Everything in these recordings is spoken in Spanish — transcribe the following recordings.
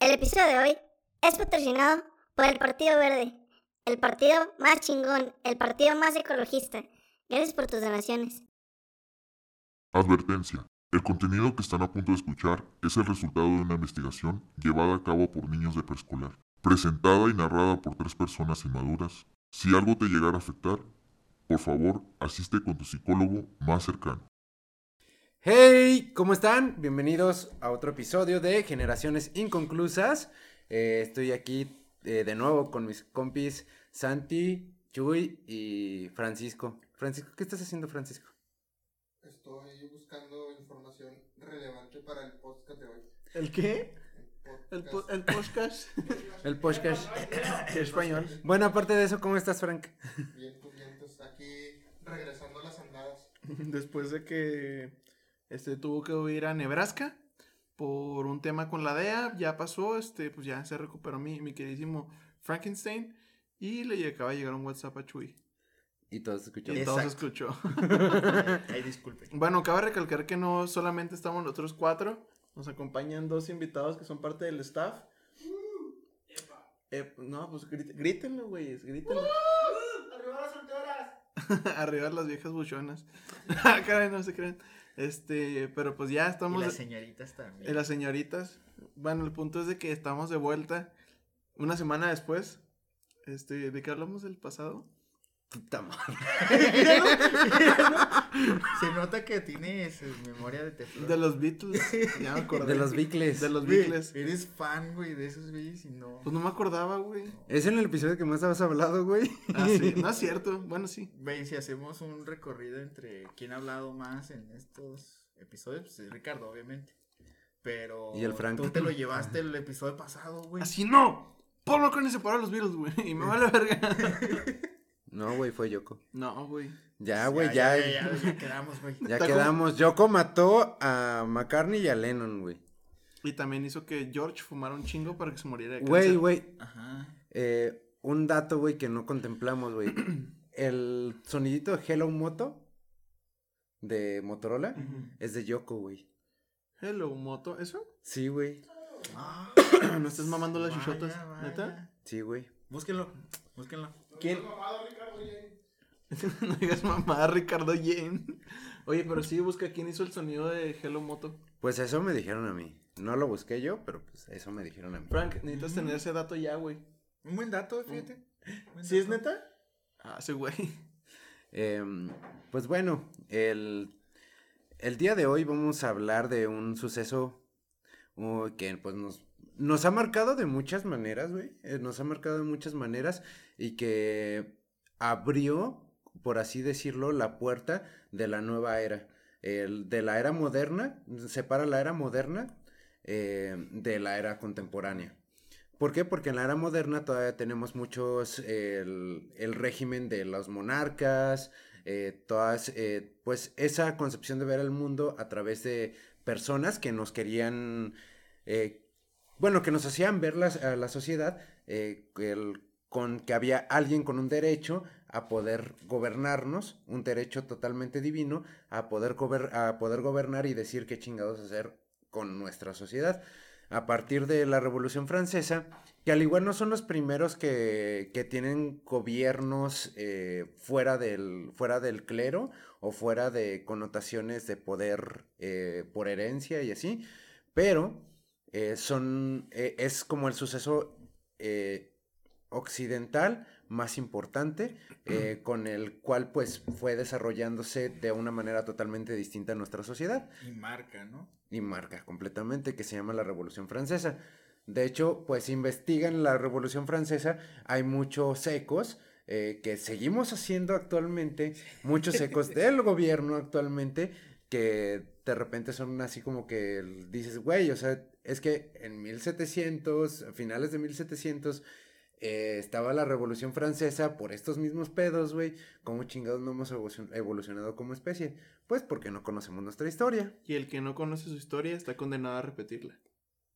El episodio de hoy es patrocinado por el Partido Verde, el partido más chingón, el partido más ecologista. Gracias por tus donaciones. Advertencia. El contenido que están a punto de escuchar es el resultado de una investigación llevada a cabo por niños de preescolar, presentada y narrada por tres personas inmaduras. Si algo te llegara a afectar, por favor, asiste con tu psicólogo más cercano. Hey, ¿cómo están? Bienvenidos a otro episodio de Generaciones Inconclusas. Eh, estoy aquí eh, de nuevo con mis compis Santi, Chuy y Francisco. Francisco, ¿qué estás haciendo, Francisco? Estoy buscando información relevante para el podcast de hoy. ¿El qué? El, po- podcast. el podcast. El podcast. ¿Qué español? Bueno, aparte de eso, ¿cómo estás, Frank? Vientos, vientos. Aquí regresando a las andadas. Después de que este tuvo que ir a Nebraska por un tema con la DEA, ya pasó, este, pues ya se recuperó mi, mi queridísimo Frankenstein y le acaba de llegar un WhatsApp a Chuy. Y todos Y escuchamos. todo se escuchó. Ay, disculpe. Bueno, cabe recalcar que no solamente estamos nosotros cuatro, nos acompañan dos invitados que son parte del staff. Eh, no, pues grít- grítenlo, güey, grítenlo. ¡Arriba las solteras! Arriba las viejas buchonas. Ah, Caray, no se creen. Este, pero pues ya Y estamos. las señoritas también. Y las señoritas. Bueno, el punto es de que estamos de vuelta una semana después. Este, ¿de qué hablamos del pasado? Puta madre. Se nota que tienes eh, memoria de teflón. De los Beatles. Ya me acordé. De los Bicles. De los Güey, Beatles. Eres fan, güey, de esos güeyes y no. Pues no me acordaba, güey. Es en el episodio que más habías hablado, güey. Ah, sí. No es cierto. Bueno, sí. Güey, si hacemos un recorrido entre quién ha hablado más en estos episodios, pues es Ricardo, obviamente. Pero. Y el Frank. Tú te lo llevaste el episodio pasado, güey. Así no. Paul McCartney separó a los Beatles, güey. Y me vale verga. No, güey, fue Yoko. No, güey. Ya, güey, ya. Ya, ya, ya quedamos, güey. Ya quedamos. Yoko mató a McCartney y a Lennon, güey. Y también hizo que George fumara un chingo para que se muriera de Güey, güey. Ajá. eh, un dato, güey, que no contemplamos, güey. El sonidito de Hello Moto de Motorola es de Yoko, güey. Hello, moto. ¿Eso? Sí, güey. Ah, ¿No estás mamando las chuchotas? ¿Neta? Sí, güey. Búsquenlo, búsquenlo. ¿Quién? no digas mamá, Ricardo Yen. Oye, pero sí, busca quién hizo el sonido de Hello Moto. Pues eso me dijeron a mí. No lo busqué yo, pero pues eso me dijeron a mí. Frank, necesitas tener ese dato ya, güey. Un buen dato, fíjate. Buen ¿Sí es neta? Ah, ese güey. Em, pues bueno, el, el día de hoy vamos a hablar de un suceso uh, que pues nos, nos ha marcado de muchas maneras, güey. eh, nos ha marcado de muchas maneras y que abrió, por así decirlo, la puerta de la nueva era. De la era moderna, separa la era moderna eh, de la era contemporánea. ¿Por qué? Porque en la era moderna todavía tenemos muchos, el, régimen de los monarcas, eh, todas, eh, pues esa concepción de ver el mundo a través de personas que nos querían, eh, bueno, que nos hacían ver a la sociedad con que había alguien con un derecho a poder gobernarnos, un derecho totalmente divino, a poder, gober- a poder gobernar y decir qué chingados hacer con nuestra sociedad. A partir de la Revolución Francesa, que al igual no son los primeros que, que tienen gobiernos eh, fuera, del, fuera del clero o fuera de connotaciones de poder eh, por herencia y así, pero eh, son, es como el suceso occidental más importante, eh, con el cual pues fue desarrollándose de una manera totalmente distinta en nuestra sociedad Y marca, ¿no? y marca completamente que se llama la Revolución Francesa. De hecho, pues investigan la Revolución Francesa, hay muchos ecos eh, que seguimos haciendo actualmente, muchos ecos del gobierno actualmente que de repente son así como que dices, güey, o sea, es que en 1700, a finales de 1700, eh, estaba la Revolución Francesa por estos mismos pedos, güey. ¿Cómo chingados no hemos evolucion- evolucionado como especie? Pues porque no conocemos nuestra historia. Y el que no conoce su historia está condenado a repetirla.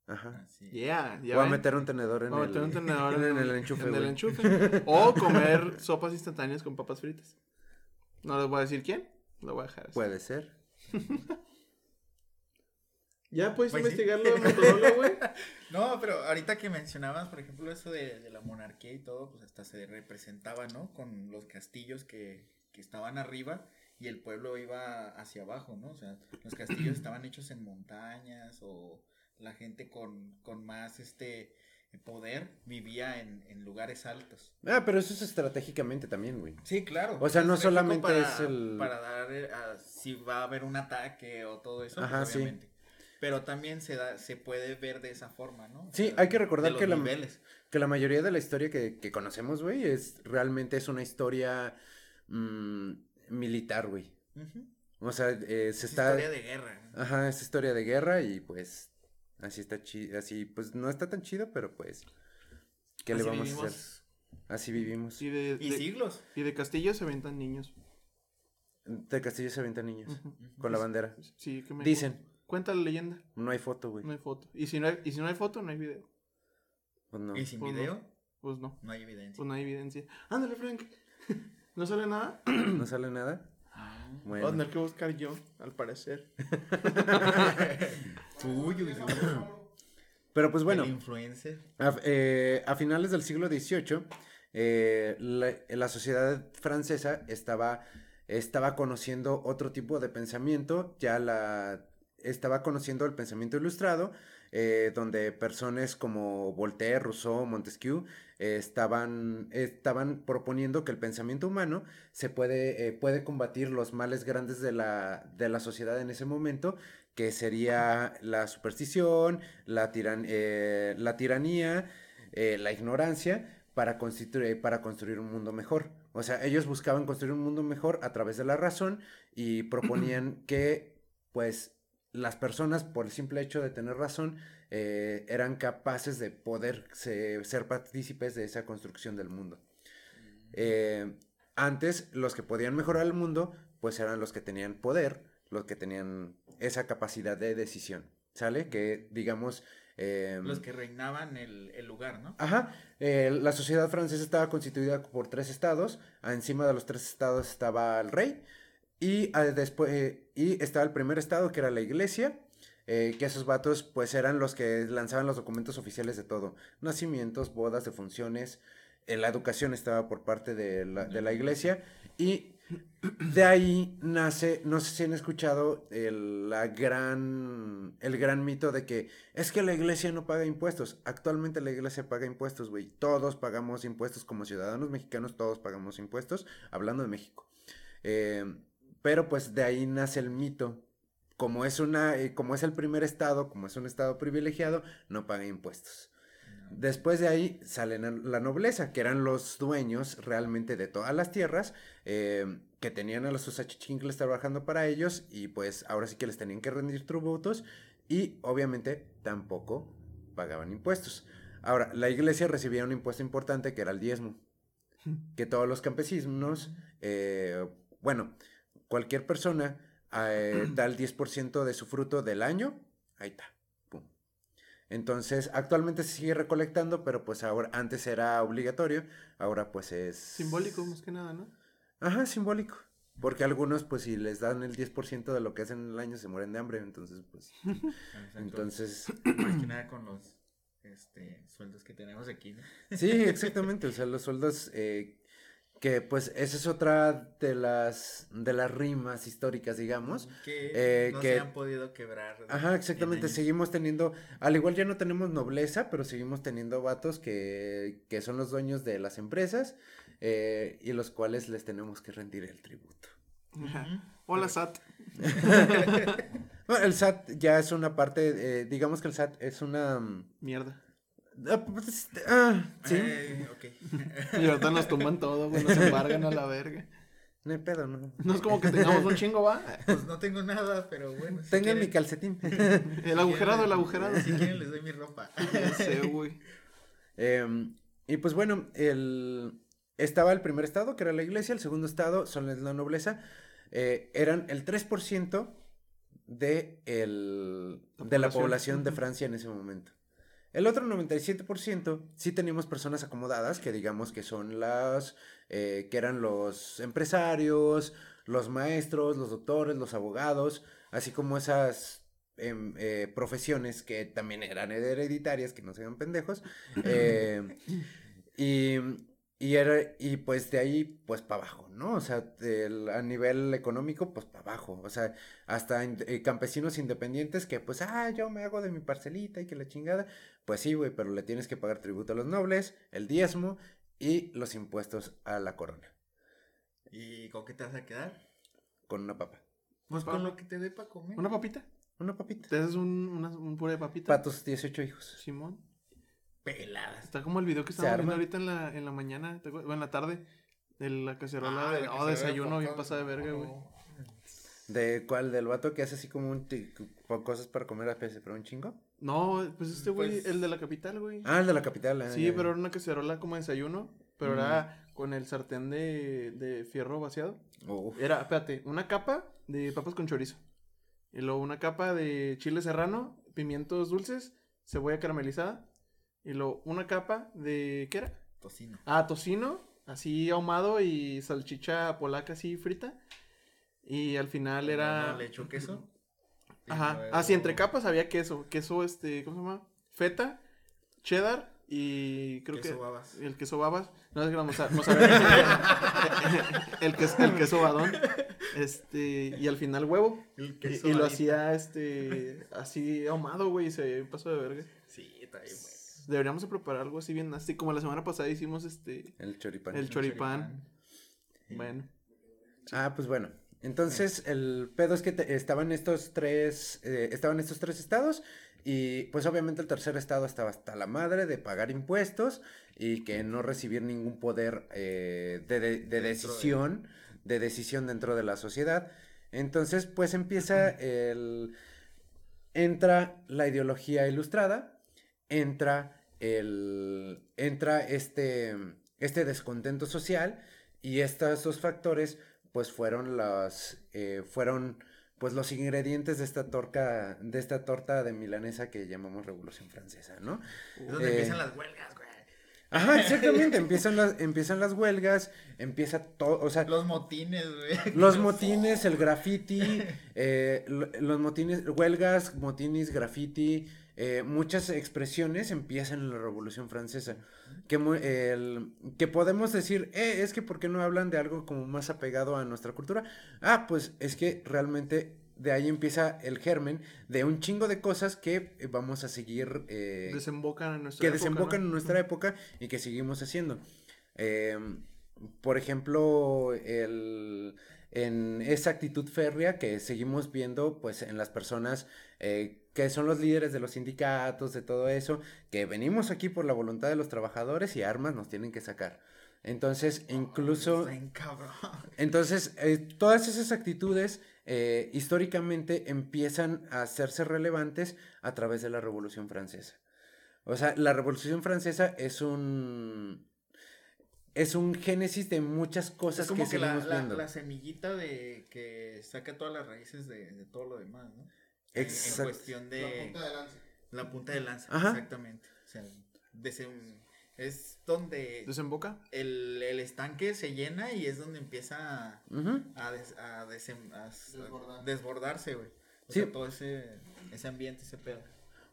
Ajá. Yeah, ya Voy a meter un tenedor en Voy a el, meter un tenedor en el enchufe, en el enchufe. O comer sopas instantáneas con papas fritas. No les voy a decir quién, lo voy a dejar así. Puede ser. Ya puedes Pues sí. investigarlo de Motorola, güey. No, pero ahorita que mencionabas, por ejemplo, eso de, de la monarquía y todo, pues hasta se representaba, ¿no? Con los castillos que, que estaban arriba y el pueblo iba hacia abajo, ¿no? O sea, los castillos estaban hechos en montañas o la gente con, con más este poder vivía en, en lugares altos. Ah, pero eso es estratégicamente también, güey. Sí, claro. O sea, no solamente para- es el- Para dar eh, a- si va a haber un ataque o todo eso, pues, Ajá, sí. Pero también se da, se puede ver de esa forma, ¿no? O Sí, hay que recordar que la- niveles. Que la mayoría de la historia que, que conocemos, güey, es realmente es una historia mm, militar, güey. O sea, eh, se Es está... historia de guerra. Ajá, es historia de guerra y pues así está chido, así pues no está tan chido, pero pues ¿qué le vamos a hacer? Así vivimos. Y de, Y de- siglos. y de Castillo se aventan niños. De Castillo se aventan niños con la bandera. Sí, que me Dicen, Cuenta la leyenda. no hay foto, güey. No hay foto. Y si no hay, y si no hay foto, no hay video. Pues no. Y sin Pues no. video, Pues no. no hay evidencia. Pues no hay evidencia. Ándale, Frank. ¿No sale nada? No sale nada. Ah. Voy a tener que buscar yo, al parecer. Uy, uy, uy. Pero pues bueno, El influencer. a, eh, a finales del siglo XVIII, eh, la, la sociedad francesa estaba, estaba conociendo otro tipo de pensamiento, ya la estaba conociendo el pensamiento ilustrado, eh, donde personas como Voltaire, Rousseau, Montesquieu eh, estaban, estaban proponiendo que el pensamiento humano se puede, eh, puede combatir los males grandes de la, de la sociedad en ese momento, que sería la superstición, la, tiran- eh, la tiranía, la ignorancia, para, constitu- para construir un mundo mejor. O sea, ellos buscaban construir un mundo mejor a través de la razón y proponían que, pues, las personas, por el simple hecho de tener razón, eh, eran capaces de poder se- ser partícipes de esa construcción del mundo. Eh, antes, los que podían mejorar el mundo, pues eran los que tenían poder, los que tenían esa capacidad de decisión, ¿sale? Que, digamos... eh, Los que reinaban el, el lugar, ¿no? Ajá, eh, la sociedad francesa estaba constituida por tres estados, encima de los tres estados estaba el rey y después eh, y estaba el primer estado que era la iglesia, eh, que esos vatos pues eran los que lanzaban los documentos oficiales de todo, nacimientos, bodas, defunciones, eh, la educación estaba por parte de la, de la iglesia y de ahí nace, no sé si han escuchado el, la gran, el gran mito de que es que la iglesia no paga impuestos. Actualmente la iglesia paga impuestos, güey. Todos pagamos impuestos como ciudadanos mexicanos, todos pagamos impuestos, hablando de México. Eh, pero pues de ahí nace el mito. Como es, una, eh, como es el primer estado, como es un estado privilegiado, no paga impuestos. Después de ahí sale la nobleza, que eran los dueños realmente de todas las tierras, eh, que tenían a los sus achichincles trabajando para ellos y pues ahora sí que les tenían que rendir tributos y obviamente tampoco pagaban impuestos. Ahora, la iglesia recibía un impuesto importante que era el diezmo, que todos los campesinos, eh, bueno, cualquier persona eh, da el 10% de su fruto del año, ahí está, pum. Entonces, actualmente se sigue recolectando, pero pues ahora, antes era obligatorio, ahora pues es... Simbólico, más que nada, ¿no? Ajá, simbólico. Porque algunos, pues si les dan el 10% de lo que hacen en el año, se mueren de hambre, entonces pues... Entonces... Más que nada con los este, sueldos que tenemos aquí, ¿no? Sí, exactamente, o sea, los sueldos... eh, que pues esa es otra de las de las rimas históricas, digamos. Que Eh, no que- se han podido quebrar. Ajá, en exactamente. Seguimos teniendo, al igual ya no tenemos nobleza, pero seguimos teniendo vatos que, que son los dueños de las empresas eh, y los cuales les tenemos que rendir el tributo. Hola, Sat. Bueno, el SAT ya es una parte, eh, digamos que el SAT es una... mm, Mierda. Ah, pues, ah, sí, Eh, ok. Y ahorita nos tumban todo, güey. Nos embargan a la verga. no hay pedo, no. No es como que tengamos un chingo, va. Pues no tengo nada, pero bueno. si Tengan mi quieren- calcetín. El agujerado, el agujerado. Si quieren les doy mi ropa. Ya sé, güey. Em, y pues bueno, el, estaba el primer estado, que era la iglesia, el segundo estado son la nobleza, eh, eran el 3% de, el, La de la población. de. Francia en ese momento. El otro 97% sí teníamos personas acomodadas, que digamos que son las, eh, que eran los empresarios, los maestros, los doctores, los abogados, así como esas em, eh, profesiones que también eran hereditarias, que no sean pendejos. eh, y, y, era, y pues de ahí, pues para abajo, ¿no? O sea, a nivel económico, pues para abajo. O sea, hasta in- eh, campesinos independientes que, pues, ah, yo me hago de mi parcelita y que la chingada. Pues sí, güey, pero le tienes que pagar tributo a los nobles, el diezmo y los impuestos a la corona, ¿Y con qué te vas a quedar? con una papa. Pues con lo que te dé para comer. ¿Una papita? Una papita. ¿Te haces un, una- un puré de papita? Para tus 18 hijos. Simón. Peladas. Está como el video que Se estamos viendo ahorita en la, en la mañana. Bueno, en la tarde, de la cacerola Ah, de, la oh, cacerola desayuno bien pasada de verga, güey. ¿De cuál? ¿Del vato que hace así como un cosas para comer a peces, pero un chingo? No, pues este güey, Pues- el de la capital, güey. Ah, el de la capital. ah, sí, pero era una cacerola como desayuno, pero era con el sartén de, de fierro vaciado. Uf. Era, espérate, una capa de papas con chorizo. Y luego una capa de chile serrano, pimientos dulces, cebolla caramelizada. Y luego una capa de, ¿qué era? Tocino. Ah, tocino, así ahumado y salchicha polaca así frita. Y al final era... No, le echó queso. Y Ajá. luego- Ah, sí, entre capas había queso. Queso, este, ¿cómo se llama? Feta, cheddar y creo Queso que... babas. El queso babas. No, es que la moza- mozzarella. el, queso, el queso badón. Este, y al final huevo. El Y, queso y lo badita. hacía, este, así ahumado, güey, y se pasó de verga. Sí, está bien, güey. Deberíamos de preparar algo así bien nasty. Como la semana pasada hicimos, este, El choripán. el choripán. Bueno. Ah, pues bueno. Entonces, el pedo es que te- estaban estos tres, eh, estaban estos tres estados y pues obviamente el tercer estado estaba hasta la madre de pagar impuestos y que no recibir ningún poder eh, de de- decisión, de decisión dentro de la sociedad. Entonces, pues empieza el... Entra la ideología ilustrada, entra el... entra este, este descontento social y estos dos factores pues fueron las eh, fueron pues los ingredientes de esta torta de esta torta de milanesa que llamamos Revolución Francesa, ¿no? Es donde Eh, empiezan las huelgas, güey. Ajá, exactamente, empiezan las empiezan las huelgas, empieza todo, o sea, Los motines, güey. los motines, el graffiti, eh, lo- los motines, huelgas, motines, graffiti, eh, muchas expresiones empiezan en la Revolución Francesa. Que, el- que podemos decir, eh, es que ¿por qué no hablan de algo como más apegado a nuestra cultura? Ah, pues es que realmente de ahí empieza el germen de un chingo de cosas que vamos a seguir eh, Desembocan en nuestra que época, desembocan ¿no? en nuestra época y que seguimos haciendo. Eh, por ejemplo, el, en esa actitud férrea que seguimos viendo pues en las personas eh, que son los líderes de los sindicatos, de todo eso, que venimos aquí por la voluntad de los trabajadores y armas nos tienen que sacar. Entonces, incluso... Entonces, eh, todas esas actitudes eh, históricamente empiezan a hacerse relevantes a través de la Revolución Francesa. O sea, la Revolución Francesa es un es un génesis de muchas cosas Es como que, que, la, la, la semillita de que saca todas las raíces de, de todo lo demás, ¿no? En, Exacto. cuestión de La punta de lanza. la punta de lanza, Ajá. exactamente. O sea, desem- es donde Desemboca. el, el estanque se llena y es donde empieza a, des- a desem- a desbordarse, güey. O Sí. sea, todo ese, ese ambiente, ese pedo.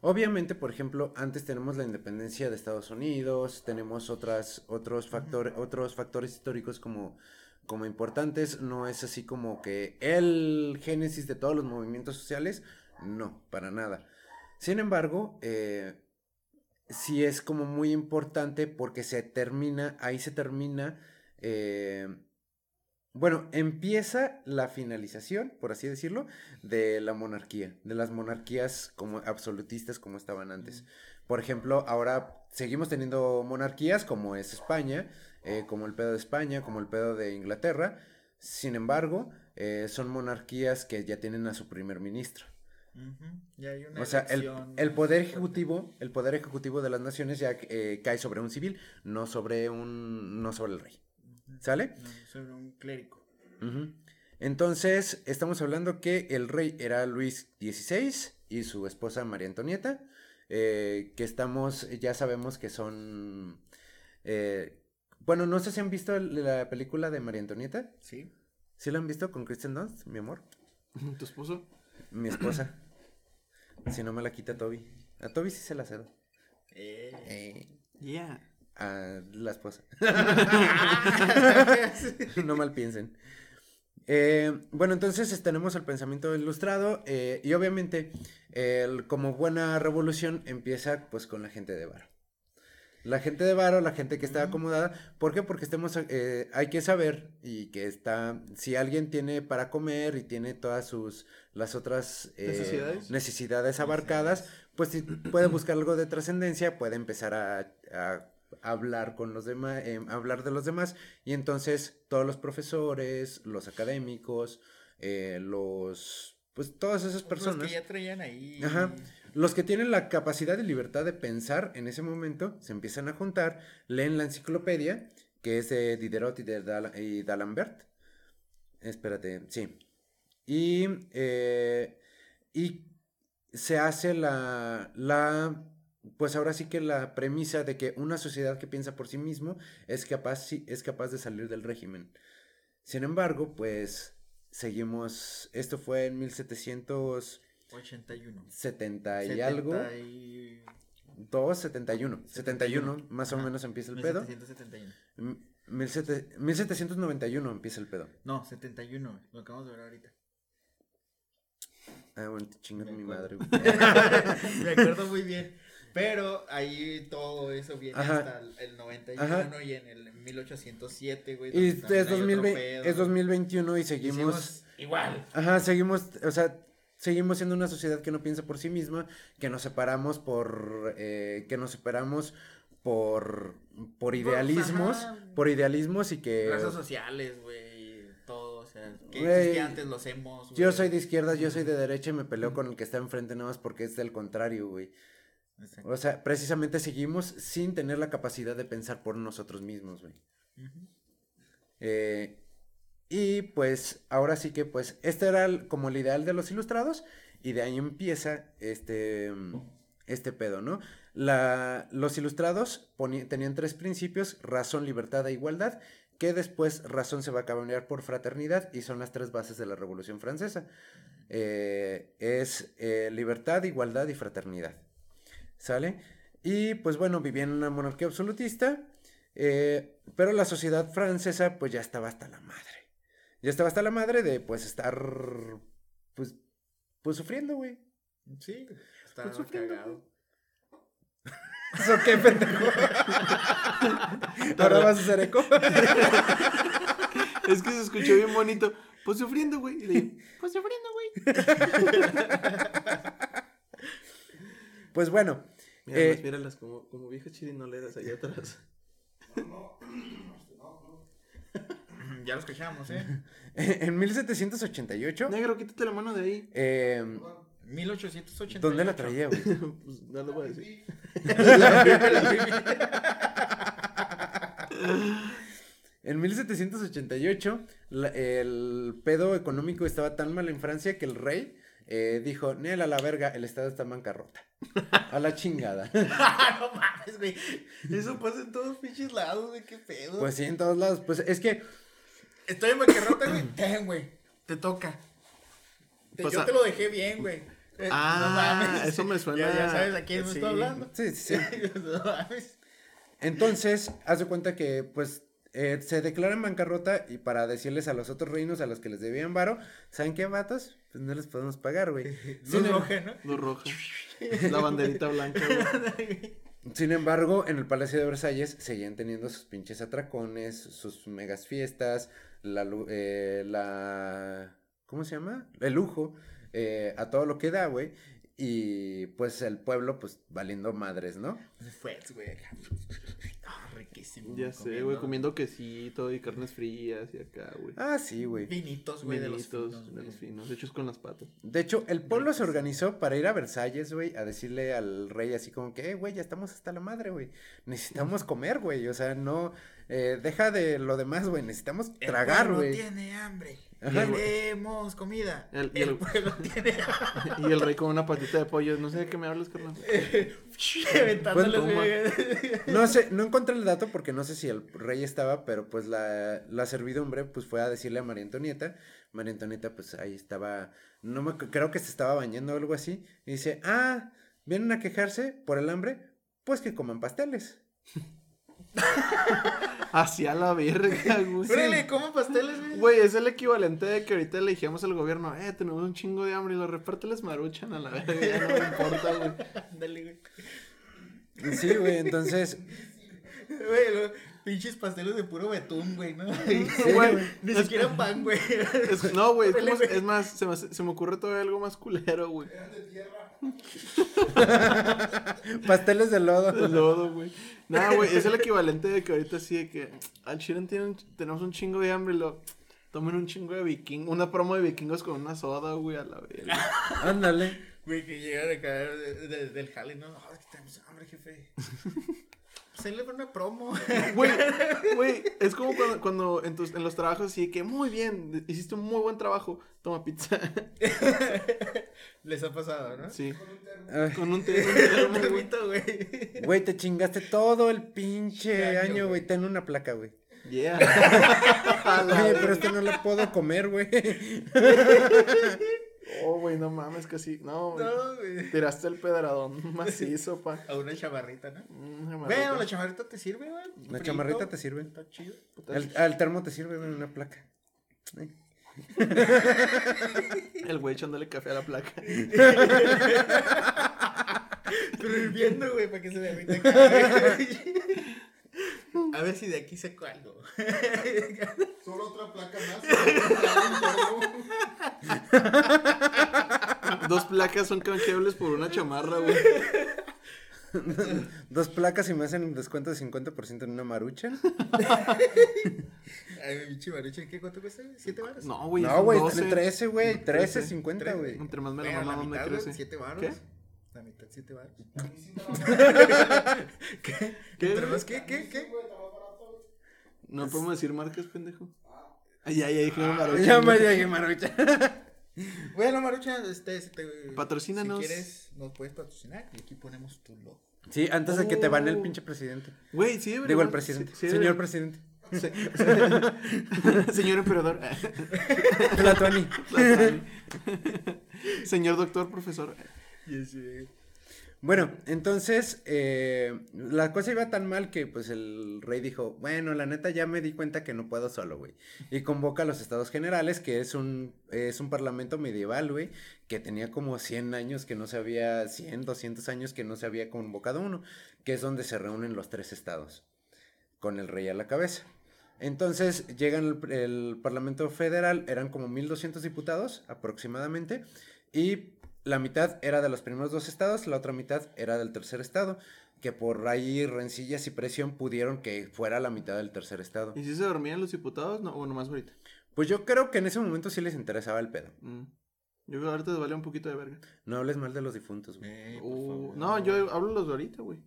Obviamente, por ejemplo, antes tenemos la independencia de Estados Unidos, tenemos otras, otros, factores otros factores históricos como, como importantes, no es así como que el génesis de todos los movimientos sociales, no, para nada. Sin embargo, eh, sí es como muy importante porque se termina, ahí se termina, eh, bueno, empieza la finalización, por así decirlo, de la monarquía, de las monarquías como absolutistas como estaban antes. Por ejemplo, ahora seguimos teniendo monarquías como es España, eh, como el pedo de España, como el pedo de Inglaterra. Sin embargo, eh, son monarquías que ya tienen a su primer ministro. Ya hay una O sea, el, el poder ejecutivo, el poder ejecutivo de las naciones ya eh, cae sobre un civil, no sobre un, no sobre el rey. ¿Sale? No, sobre un clérigo. Entonces, estamos hablando que el rey era Luis XVI y su esposa María Antonieta, eh, que estamos, ya sabemos que son, eh, bueno, no sé si han visto la película de María Antonieta, Sí. ¿sí la han visto con Kristen Dunst, mi amor? ¿Tu esposo? Mi esposa. Si no me la quita Toby. A Toby sí se la cedo. Eh. Eh, Yeah. a la esposa. no mal piensen. Eh, bueno, entonces tenemos el pensamiento ilustrado eh, y obviamente el- como buena revolución empieza pues con la gente de varo. La gente de varo, la gente que está acomodada, ¿por qué? Porque estemos, eh, hay que saber y que está, si alguien tiene para comer y tiene todas sus, las otras eh, Necesidades. necesidades abarcadas, pues si puede buscar algo de trascendencia, puede empezar a, a hablar con los demás, eh, hablar de los demás, y entonces todos los profesores, los académicos, eh, los, pues todas esas Los personas, que ya traían ahí. Ajá. Los que tienen la capacidad y libertad de pensar en ese momento, se empiezan a juntar, leen la enciclopedia, que es de Diderot y de d'Alembert. Espérate, sí. Y, eh, y se hace la, la, pues ahora sí que la premisa de que una sociedad que piensa por sí mismo es capaz, es capaz de salir del régimen. Sin embargo, pues seguimos, esto fue en 1770 81. y algo, 70 y- 2, 71, 71, más o Ajá. menos empieza el pedo. 1771. M- 17 1791 empieza el pedo. No, 71, güey, Lo acabamos de ver ahorita. Ah, bueno, te chingas mi madre. güey. Me acuerdo muy bien. Pero ahí todo eso viene Ajá. hasta el, el 91 Ajá. y en el 1807, güey. Y es, hay otro 2020 pedo. es 2021 y seguimos... Hicimos igual. Ajá, seguimos, o sea, seguimos siendo una sociedad que no piensa por sí misma, que nos separamos por, eh, que nos separamos por, por idealismos, ajá. por idealismos y que... Razas sociales, güey. Todo, o sea, que existía antes los hemos. Yo soy de izquierda, yo soy de derecha y me peleo con el que está enfrente nada más porque es del contrario, güey. O sea, precisamente seguimos sin tener la capacidad de pensar por nosotros mismos, güey. Eh, y pues ahora sí que pues este era como el ideal de los ilustrados y de ahí empieza este, mm, este pedo, ¿no? Los ilustrados tenían tres principios, razón, libertad e igualdad, que después razón se va a cambiar por fraternidad y son las tres bases de la Revolución Francesa. Eh, es eh, libertad, igualdad y fraternidad. ¿Sale? Y pues bueno, vivía en una monarquía absolutista, eh, pero la sociedad francesa pues ya estaba hasta la madre. Ya estaba hasta la madre de pues estar pues, pues sufriendo, güey. Sí, está Pues sufriendo, cagado. ¿Eso qué, pendejo? Ahora vas a hacer eco. Es que se escuchó bien bonito. Pues sufriendo, güey. Y le digo, pues sufriendo, güey. Pues bueno, Míralas, Eh, míralas, como, como viejas chirinoleras allá atrás. Ya los quejamos, ¿eh? en 1788, Negro, quítate la mano de ahí. eh, 1888. ¿dónde la traía, güey? Pues no lo voy a decir. En 1788, la- el pedo económico estaba tan mal en Francia que el rey eh, dijo, Nel, a la verga, el Estado está en bancarrota. A la chingada. No mames, güey. Eso pasa en todos pinches lados, güey. Qué pedo. Pues sí, en todos lados. Pues es que, Estoy en bancarrota, güey. Ten, güey. Te toca. Te- Pues, yo te lo dejé bien, güey. Eh, Ah, eso me suena- Ya, ya sabes a quién me estoy hablando. sí, sí, sí. no mames. Entonces, haz de cuenta que, pues, eh, se declara en bancarrota y para decirles a los otros reinos a los que les debían varo, ¿saben qué, vatos? Pues no les podemos pagar, güey. Luz Sin, em- roja, ¿no? Luz roja. La banderita blanca, güey. sin embargo, en el Palacio de Versalles seguían teniendo sus pinches atracones, sus megas fiestas, la, lu- eh, la, ¿cómo se llama? El lujo, eh, a todo lo que da, güey. Y pues el pueblo, pues, valiendo madres, ¿no? Fue, güey. Riquísimo. Ya sé, güey, comiendo quesito y carnes frías y acá, güey. Ah, sí, güey. Vinitos, güey, de los finos, de los finos, hechos con las patas. De hecho, el pueblo se organizó para ir a Versalles, güey, a decirle al rey así como que, eh, güey, ya estamos hasta la madre, güey. Necesitamos comer, güey. O sea, no, eh, deja de lo demás, güey. Necesitamos El tragar, pueblo güey. tiene hambre. Queremos comida. El- El, y el- pueblo tiene Y el rey con una patita de pollo. No sé de qué me hablas, carnal. No sé, no encontré el dato porque no sé si el rey estaba, pero pues la, la servidumbre pues fue a decirle a María Antonieta. María Antonieta pues ahí estaba, no me, creo que se estaba bañando o algo así. Y dice, ah, vienen a quejarse por el hambre, pues que coman pasteles. Hacia la verga, güey. Órale, ¿cómo pasteles, güey? Güey, es el equivalente de que ahorita le dijimos al gobierno, eh, tenemos un chingo de hambre y los repárteles maruchan a la verga, ya no me importa, güey. Ándale, güey. Sí, güey, entonces, Güey, lo- pinches pasteles de puro betún, güey, ¿no? Güey, Ni es- siquiera pan, güey. Es- no, güey, es, es más, se me, se me ocurre todavía algo más culero, güey. pasteles de lodo. De lodo, güey. No, güey, es el equivalente de que ahorita sí, de que al Chiren tenemos un chingo de hambre y lo tomen un chingo de viking, una promo de vikingos con una soda, güey, a la verga. Ándale. Güey, que llegan a caer de- de- del jale, ¿no? Ay, que tenemos hambre, jefe. Ahí le va una promo. Güey, güey, es como cuando, cuando en, tus, en los trabajos así que muy bien, hiciste un muy buen trabajo, toma pizza. Les ha pasado, ¿no? Sí, Ay, con un té. Un termito, güey. Güey, te chingaste todo el pinche Año, año, güey. ten una placa, güey. Yeah. Oye, pero este no lo puedo comer, güey. Oh, güey, no mames, casi. No, güey. No, güey. Tiraste el pedradón macizo, pa. A una chamarrita, ¿no? Mm, Bueno, chamarrita. la chamarrita te sirve, güey. La Frito, chamarrita te sirve. Está chido. Al, al termo te sirve, güey, una placa. El güey echándole café a la placa. Pero hirviendo, güey, para que se derrita. A ver si de aquí saco algo. Solo otra placa más. Dos placas son canjeables por una chamarra, güey. Dos placas y me hacen un descuento de 50% en una marucha. Ay, mi pinche marucha, ¿qué cuánto cuesta? ¿Siete baros? No, güey. No, güey, 12. 13, güey. 13, 13, 50, güey. Entre más me la mamá, me crece. siete baros. ¿Qué? La mitad, siete baros. ¿Qué? ¿Entre más qué? ¿Qué? ¿Qué? No podemos decir marcas, pendejo. Ay, ya, ya dije una marucha. Ya me llegué, marucha. Bueno, Marucha, este, si te... Patrocínanos. Si quieres, nos puedes patrocinar y aquí ponemos tu logo. Sí, antes de que te van el Oh. pinche presidente. Güey, sí, debería- Digo, el presidente. sí, sí, Señor presidente. Se- Señor emperador. Platoni. Señor doctor, profesor. Bueno, entonces, eh, la cosa iba tan mal que pues el rey dijo, bueno, la neta ya me di cuenta que no puedo solo, güey. Y convoca a los estados generales, que es un, es un parlamento medieval, güey, que tenía como 100 años que no se había, 100, 200 años que no se había convocado uno, que es donde se reúnen los tres estados, con el rey a la cabeza. Entonces llegan el, el Parlamento Federal, eran como 1200 diputados aproximadamente, y la mitad era de los primeros dos estados, la otra mitad era del tercer estado, que por ahí rencillas y presión pudieron que fuera la mitad del tercer estado. ¿Y si se dormían los diputados? No, o nomás ahorita. Pues yo creo que en ese momento sí les interesaba el pedo. Mm. Yo creo que ahorita les vale un poquito de verga. No hables mal de los difuntos, güey. Eh, Uh, no, yo hablo de los de ahorita, güey.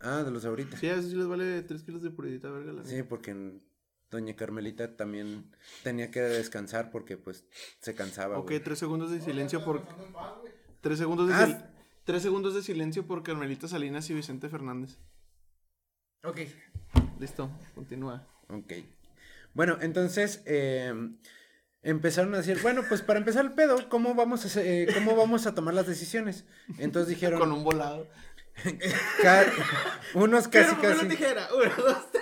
Ah, de los de ahorita. Sí, a eso sí les vale 3 kilos de puridita verga. La Sí, porque en- doña Carmelita también tenía que descansar porque pues se cansaba. Ok. 3 segundos de silencio por. 3 segundos de, Ah. sil- tres segundos de silencio por Carmelita Salinas y Vicente Fernández. Ok. Listo, continúa. Ok. Bueno, entonces eh, empezaron a decir, bueno, pues para empezar el pedo, ¿cómo vamos a, hacer- eh, cómo vamos a tomar las decisiones? Entonces dijeron, Con un volado. ca- unos casi Quiero casi. una tijera. Una, dos, tres.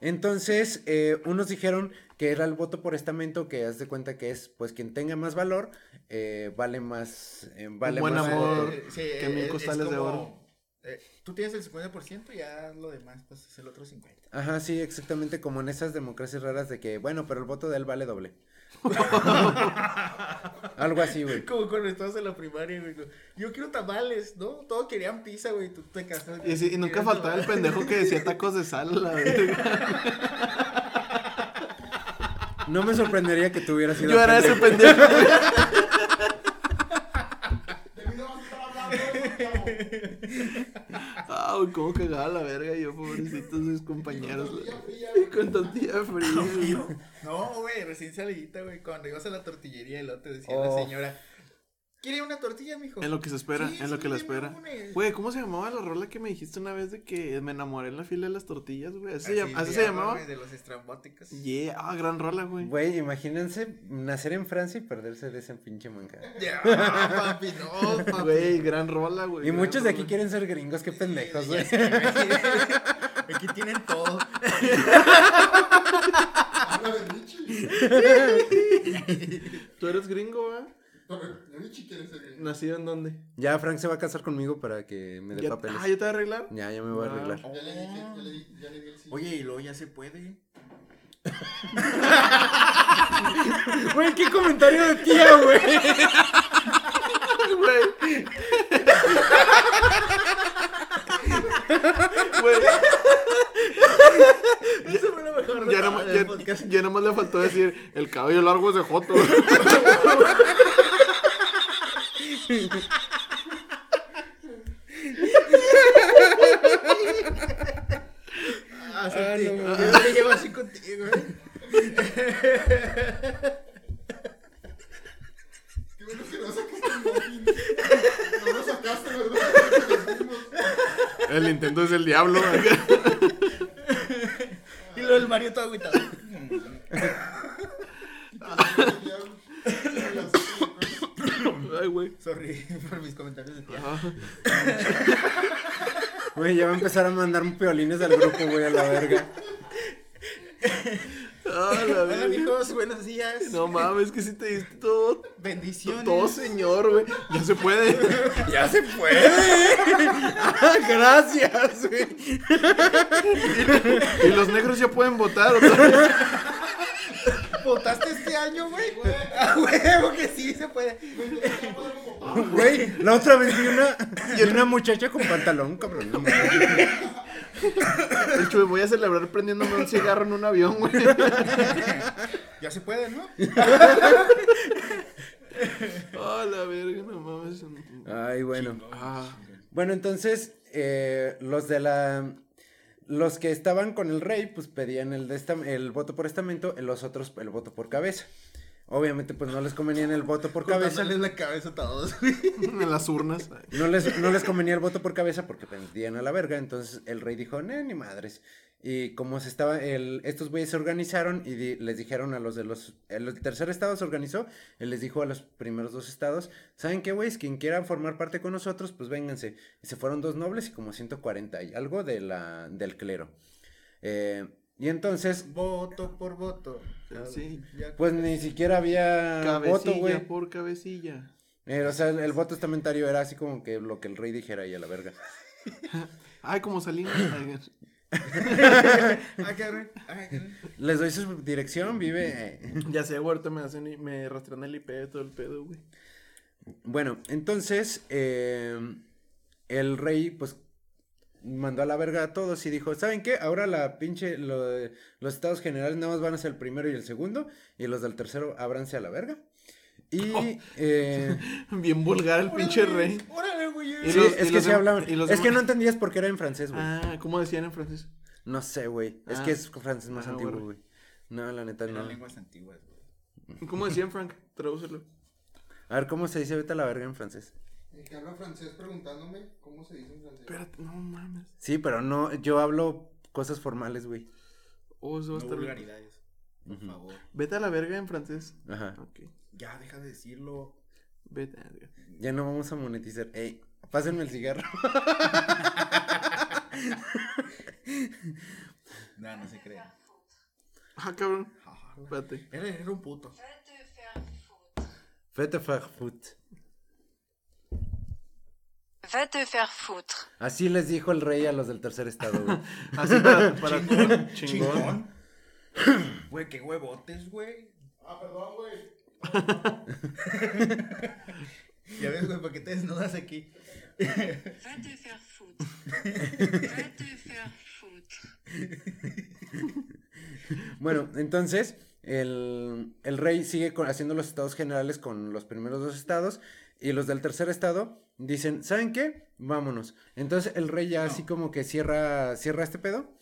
Entonces, eh, unos dijeron que era el voto por estamento, que haz de cuenta que es, pues, quien tenga más valor, eh, vale más, eh, vale buen más amor. Eh, sí, que eh, mil es costales de oro. eh, tú tienes el 50% y ya lo demás, pues es el otro 50%. Ajá, sí, exactamente como en esas democracias raras de que, bueno, pero el voto de él vale doble. Algo así, güey. Como cuando estabas en la primaria, güey. Yo quiero tamales, ¿no? Todos querían pizza, güey. Tú te casaste. Y, sí, y nunca faltaba el pendejo que decía tacos de sal. La verga. No me sorprendería que tú hubieras sido Yo era ese pendejo. pendejo. güey. Debido a estar hablando, chavo. Ah, cómo cagaba la verga yo, pobrecitos sus compañeros. güey. Con tortilla fría, güey. No, güey, recién salidita, güey. Cuando ibas a la tortillería y luego te decía Oh. la señora, ¿quiere una tortilla, mijo? En lo que se espera, Sí, en lo que la espera. una. Güey, ¿cómo se llamaba la rola que me dijiste una vez de que me enamoré en la fila de las tortillas, güey? ¿Así, se, Así así llamaba? De los estrambóticos. Yeah, ah, gran rola, güey. Güey, imagínense nacer en Francia y perderse de ese pinche manga. Ya, papi, no, papi. Güey, gran rola, güey. Y muchos de aquí rola. quieren ser gringos, qué pendejos, güey. Aquí tienen todo. Habla de Richie. ¿Tú eres gringo, güey? Quiere ser. ¿Nacido en dónde? Ya Frank se va a casar conmigo para que me dé papeles. Ah, ¿ya te va a arreglar? Ya, ya me voy a Ah. arreglar. Ya le dije, ya le, di- ya le di el. Oye, y luego ya se puede. Güey, qué comentario de tía, güey. Güey. Güey. Eso fue lo mejor Ya podcast. ya nomás le faltó decir, el cabello largo es de Joto. Ah, Ah, no, yo no me llevo así contigo, eh. Qué bueno que no sacaste el muffin. No lo sacaste, ¿verdad? Los mismos. El Nintendo es el diablo. Y luego el Mario todo agüitado. Ay, güey. Sorry por mis comentarios de tía. Güey, ya va a empezar a mandar piolines al grupo, güey, a la verga. Ah, la Hola, amigos, buenos días. No mames, que si te diste todo, Bendiciones. todo señor, güey. Ya se puede. ¡Ya se puede! Ah, gracias, güey. Y los negros ya pueden votar otra vez. ¿Votaste este año, güey? A huevo que sí se puede. Güey, la otra vez vi una, vi una muchacha con pantalón, cabrón. hecho, me voy a celebrar prendiéndome un cigarro en un avión, güey. Ya se puede, ¿no? Ah, la verga, no mames. Ay, bueno. Ah, Bueno, entonces, eh, los de la... Los que estaban con el rey, pues pedían el, el voto por estamento, los otros el voto por cabeza. Obviamente, pues no les convenía el voto por cabeza. Cortándoles la cabeza a todos, en las urnas. No les, no les convenía el voto por cabeza porque pendían a la verga. Entonces el rey dijo, no, ni madres. Y como se estaba, el, estos güeyes se organizaron y di- les dijeron a los de los, el tercer estado se organizó, y les dijo a los primeros dos estados, ¿saben qué, güeyes? Quien quiera formar parte con nosotros, pues vénganse. Y se fueron dos nobles y como 140 y algo de la, del clero. Eh, y entonces, Voto por voto. Sí. Pues ni siquiera había voto, Cabecilla güey. por cabecilla. Eh, o sea, el, el voto estamentario era así como que lo que el rey dijera y a la verga. Ay, como Salinas. Ay, cabrón. Les doy su dirección, vive... eh, Ya sé, güey, ahorita me hacen, y- me rastrean el IP de todo el pedo, güey. Bueno, entonces eh, el rey pues mandó a la verga a todos y dijo, ¿saben qué? Ahora la pinche, lo de- los estados generales nada más van a ser el primero y el segundo y los del tercero ábranse a la verga. Y Oh. eh, Bien vulgar el pinche rey. Órale, güey. Y sí, los- es que los sí dem- hablaban. y los Es que demás- no entendías por qué era en francés, güey. Ah, ¿cómo decían en francés? No sé, güey. Es Ah. que es francés más Ah, antiguo, güey. No, la neta no. Eran lenguas antiguas, güey. ¿Cómo decían, Frank? Tradúcelo. A ver, ¿cómo se dice vete a la verga en francés? El que habla francés preguntándome cómo se dice en francés. Espérate, no mames. Sí, pero no, yo hablo cosas formales, güey. Oh, eso va a No vulgaridades. Por favor. Vete a la verga en francés. Ajá. Ok. Ya, deja de decirlo. Vete. Ya no vamos a monetizar. Ey, pásenme el cigarro. No, no se crean. Ah, cabrón. Espérate. Era, era un puto. Fete faire foot. Va te faire foutre. Así les dijo el rey a los del tercer estado, güey. Así para, para. Chingón. Güey, qué huevotes, güey. Ah, perdón, güey. Ya ves, güey, ¿por qué te desnudas aquí? Va te faire foutre. Va te faire foutre. Bueno, entonces, el, el rey sigue con- haciendo los estados generales con los primeros dos estados y los del tercer estado dicen, ¿saben qué? Vámonos. Entonces el rey ya así como que cierra, cierra este pedo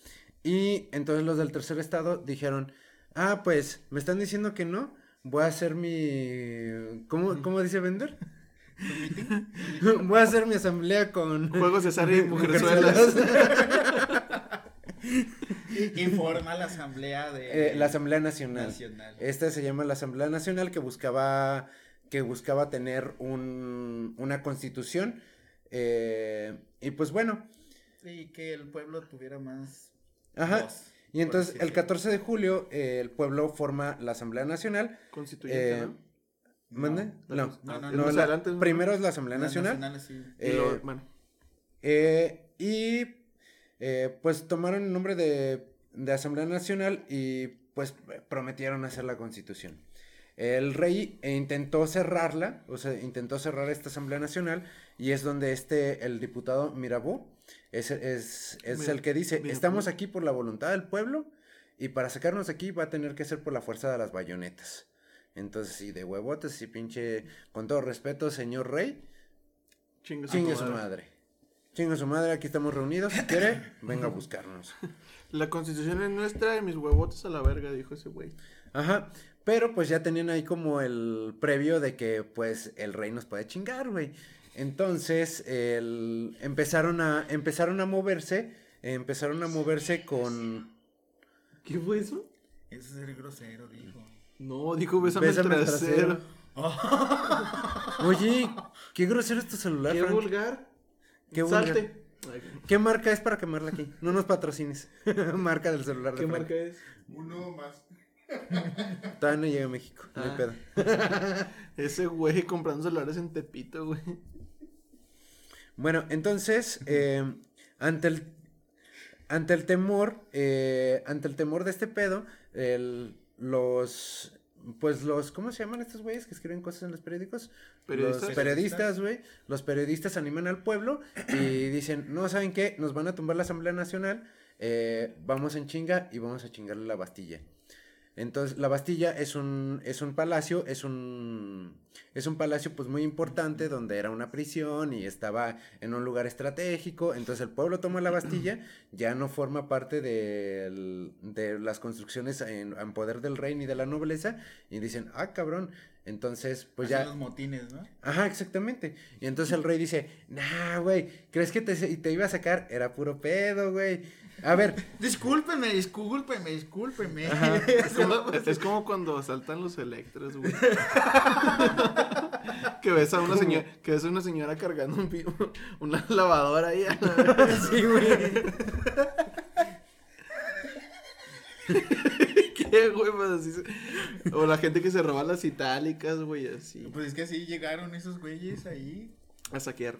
y entonces los del tercer estado dijeron, ah, pues me están diciendo que no, voy a hacer mi... ¿Cómo, cómo dice Bender? voy a hacer mi asamblea con... Juegos de azar y Mujerzuelas. mujerzuelas. Informa la asamblea de... Eh, la Asamblea Nacional. Nacional. Esta se llama la Asamblea Nacional que buscaba que buscaba tener un, una constitución eh, y pues bueno, Y que el pueblo tuviera más... ajá. voz, Y entonces por el así 14 de julio eh, el pueblo forma la Asamblea Nacional. Constituyente, Eh, ¿no? ¿Mande? No, No, no, no, la- adelante primero es la. Asamblea Nacional. Y lo- eh, bueno, y pues tomaron el nombre de, de Asamblea Nacional y pues prometieron hacer la constitución. El rey intentó cerrarla, o sea, intentó cerrar esta Asamblea Nacional y es donde este, el diputado Mirabeau, es, es, es Mira- el que dice, estamos aquí por la voluntad del pueblo y para sacarnos aquí va a tener que ser por la fuerza de las bayonetas. Entonces, sí, de huevotes, sí, pinche, con todo respeto, señor rey, Chingue su madre. madre. Chingue su madre, aquí estamos reunidos. Si quiere, venga a buscarnos. La constitución es nuestra y mis huevotes a la verga, dijo ese güey. Ajá. Pero pues ya tenían ahí como el previo de que pues el rey nos puede chingar, güey. Entonces, el- empezaron a empezaron a moverse, empezaron a moverse con ¿Qué fue eso? Eso es ser grosero, dijo. No, dijo bésame, Bésame el el trasero. Oye, qué grosero es tu celular, Qué Frank. vulgar. Qué vulgar. Salte. ¿Qué marca es para quemarla aquí? No nos patrocines. marca del celular de ¿Qué Frank. marca es? Uno más. Todavía no llega a México, no hay Ah. pedo. Ese güey comprando celulares en Tepito, güey. Bueno, entonces, eh, ante el ante el temor, eh, ante el temor de este pedo, el- los, pues los, ¿cómo se llaman estos güeyes que escriben cosas en los periódicos? ¿Periodistas? Los periodistas, güey. Los periodistas animan al pueblo y dicen, no, ¿saben qué? Nos van a tumbar la Asamblea Nacional, eh, vamos en chinga y vamos a chingarle la Bastilla. Entonces, la Bastilla es un, es un palacio, es un, es un palacio pues muy importante donde era una prisión y estaba en un lugar estratégico. Entonces el pueblo toma la Bastilla, ya no forma parte del- de las construcciones en, en poder del rey ni de la nobleza y dicen, ah, cabrón. Entonces, pues Hacen ya... los motines, ¿no? Ajá, exactamente. Y entonces el rey dice, nah, güey, ¿crees que te, te iba a sacar? Era puro pedo, güey. A ver, Discúlpeme, discúlpeme, discúlpeme. Ajá. Es como, es como cuando saltan los electros, güey. que ves a una señora, que ves a una señora cargando un una lavadora ahí. a la verga. sí, güey. ¿Qué, güey? Pues así se- O la gente que se roba las itálicas, güey, así. Pues es que así llegaron esos güeyes ahí. A saquear.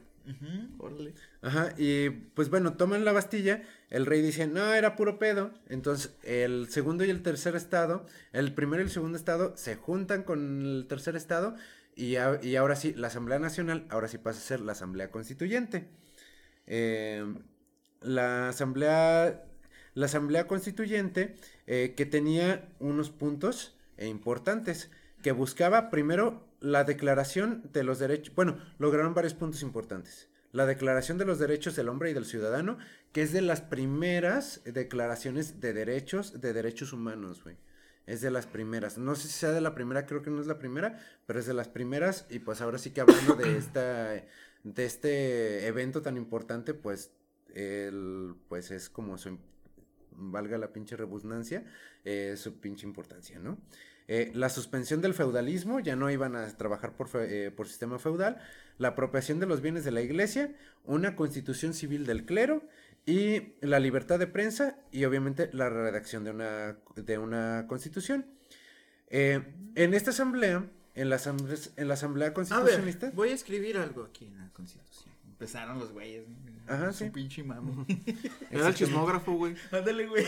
Órale. Ajá, y pues bueno, toman la Bastilla, el rey dice, no, era puro pedo. Entonces, el segundo y el tercer estado, el primero y el segundo estado se juntan con el tercer estado y, a- y ahora sí, la Asamblea Nacional, ahora sí pasa a ser la Asamblea Constituyente. Eh, la Asamblea, la Asamblea Constituyente eh, que tenía unos puntos eh, importantes, que buscaba primero la declaración de los derechos, bueno, lograron varios puntos importantes. La declaración de los derechos del hombre y del ciudadano, que es de las primeras declaraciones de derechos, de derechos humanos, güey. Es de las primeras. No sé si sea de la primera, creo que no es la primera, pero es de las primeras. Y pues ahora sí que hablando de esta, de este evento tan importante, pues, el, pues es como su, valga la pinche rebusnancia, eh, su pinche importancia, ¿no? Eh, la suspensión del feudalismo, ya no iban a trabajar por, fe- eh, por sistema feudal, la apropiación de los bienes de la iglesia, una constitución civil del clero y la libertad de prensa y obviamente la redacción de una, de una constitución. Eh, en esta asamblea, en la asamblea, en la asamblea A ver, constitucionalista, voy a escribir algo aquí en la constitución. Empezaron los güeyes. ¿no? Ajá, sí. pinche mamo. Era el chismógrafo, güey. Ándale, güey.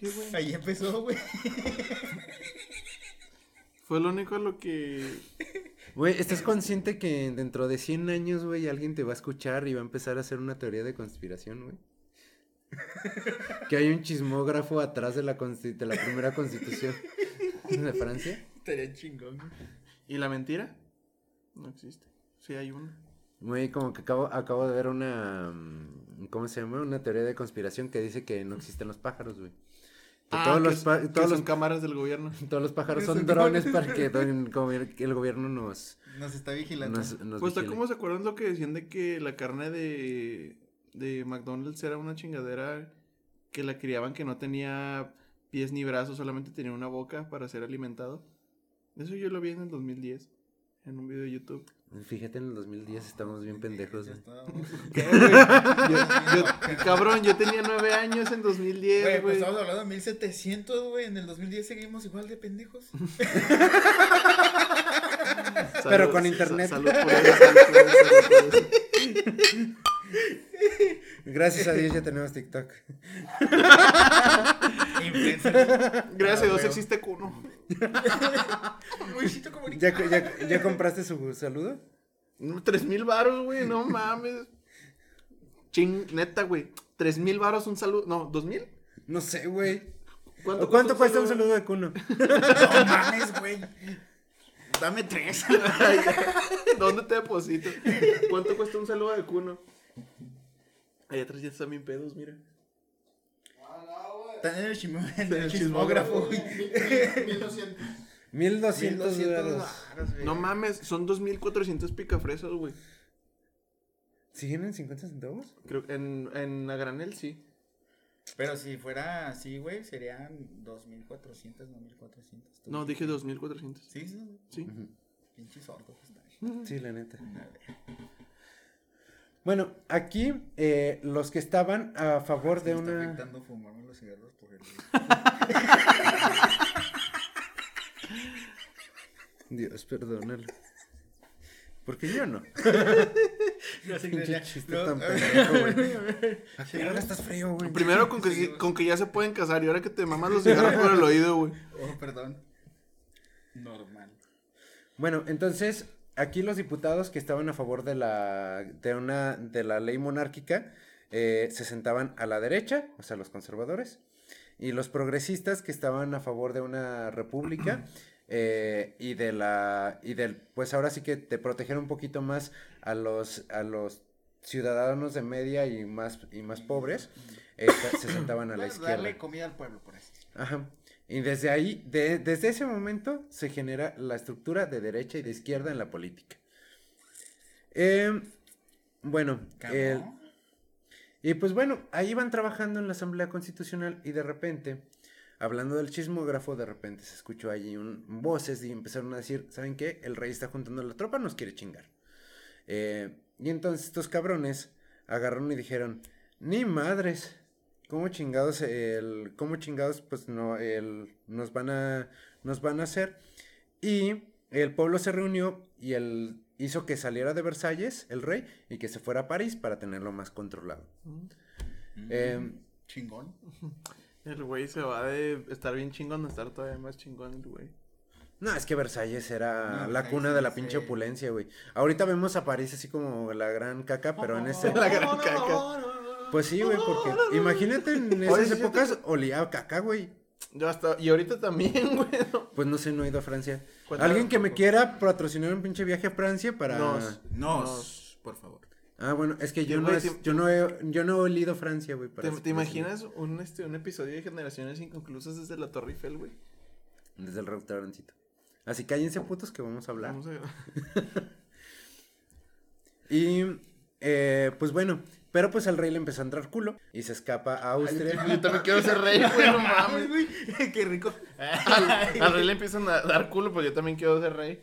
¿Qué, güey? Ahí empezó, güey. Fue lo único a lo que. Güey, ¿estás consciente que dentro de 100 años, güey, alguien te va a escuchar y va a empezar a hacer una teoría de conspiración, güey? Que hay un chismógrafo atrás de la, de la primera constitución de Francia. Estaría chingón. ¿Y la mentira? No existe. Sí, hay una. Muy como que acabo, acabo de ver una. mm, ¿Cómo se llama? Una teoría de conspiración que dice que no existen los pájaros, güey. Que Ah, todos, que los, que todos, son los, cámaras del gobierno. todos los pájaros son drones para que el gobier- que el gobierno nos, Nos está vigilando. nos, nos Pues, vigile. ¿cómo se acuerdan lo que decían de que la carne de, de McDonald's era una chingadera que la criaban que no tenía pies ni brazos, solamente tenía una boca para ser alimentado? Eso yo lo vi en el 2010, en un video de YouTube. Fíjate, en el 2010 estamos bien pendejos, Ya güey. estábamos- ¿Qué, güey? Yo- yo- cabrón, yo tenía nueve años en 2010, Güey, pues güey. estamos hablando de 1700, güey. En el 2010 seguimos igual de pendejos. Pero con internet. sa- salud por eso, salud por eso, salud por eso. Gracias a Dios ya tenemos TikTok. Gracias a Dios Ah, existe. Luisito Comunica. ¿Ya, ya, ya compraste su saludo? Tres mil varos, güey, no mames. Ching, neta, güey. Tres mil varos un saludo. No, ¿dos mil? No sé, güey. ¿Cuánto, ¿O ¿Cuánto cuesta un saludo de Cuno? No mames, güey. Dame tres. ¿Dónde te deposito? ¿Cuánto cuesta un saludo de Cuno? Ahí atrás ya están bien pedos, mira. Están en el, chismo- en el el chismógrafo, güey. 1200. 1200 dólares. varos, güey. No mames, son 2400 picafresas, güey. ¿Siguen en 50 centavos? Creo que en, en a granel sí. Pero si fuera así, güey, serían 2400, no 1400. Tú No, dije 2400. Sí, sí, Sí. pinche sordo que está. Sí, la neta. Bueno, aquí eh, los que estaban a favor de Me está una... afectando fumarme los cigarros por el... Dios, perdónalo. Porque yo no. Pinche chiste No, tan pendejo, güey. a ver, a ver. ¿A qué hora estás frío, güey? Primero con que, Sí, con que ya se pueden casar y ahora que te mamas los cigarros por el oído, güey. Oh, perdón. Normal. Bueno, entonces, aquí los diputados que estaban a favor de la, de una, de la ley monárquica eh, se sentaban a la derecha, o sea, los conservadores, y los progresistas que estaban a favor de una república eh, y de la, y del, pues ahora sí que te proteger un poquito más a los, a los ciudadanos de media y más, y más pobres, eh, se sentaban a la izquierda. Darle comida al pueblo, por decirlo. Ajá. Y desde ahí, de- desde ese momento, se genera la estructura de derecha y de izquierda en la política. Em, bueno, el- y pues bueno, ahí van trabajando en la Asamblea Constitucional y de repente, hablando del chismógrafo, de repente se escuchó allí un, voces y empezaron a decir, ¿saben qué? El rey está juntando la tropa, nos quiere chingar. Eh, y entonces estos cabrones agarraron y dijeron, ni madres, ¿cómo chingados, el, cómo chingados, pues no, el, nos van a, nos van a hacer? Y el pueblo se reunió y él hizo que saliera de Versalles, el rey, y que se fuera a París para tenerlo más controlado. Eh, Chingón. El güey se va de estar bien chingón a estar todavía más chingón el güey. No, es que Versalles era No, la cuna de la pinche sí. opulencia, güey. Ahorita vemos a París así como la gran caca, pero en ese... La gran caca. Pues sí, güey, porque imagínate en esas sí, épocas olía a caca, güey. Yo hasta, y ahorita también, güey. no. Pues no sé, no he ido a Francia. Alguien que me quiera patrocinar un pinche viaje a Francia para... Nos. Nos, por favor. Ah, bueno, es que yo, Yo, no, es- yo, no he, yo no he olido Francia, güey. ¿Te, imaginas un, este, un episodio de Generaciones Inconclusas desde la Torre Eiffel, güey? Desde el restaurancito. Así cállense putos que vamos a hablar. Vamos a Y, eh, pues bueno, pero pues al rey le empezó a entrar culo y se escapa a Austria. Yo también quiero ser rey, güey, no mames. güey. Qué rico. Al, al rey le empiezan a dar culo, pues yo también quiero ser rey.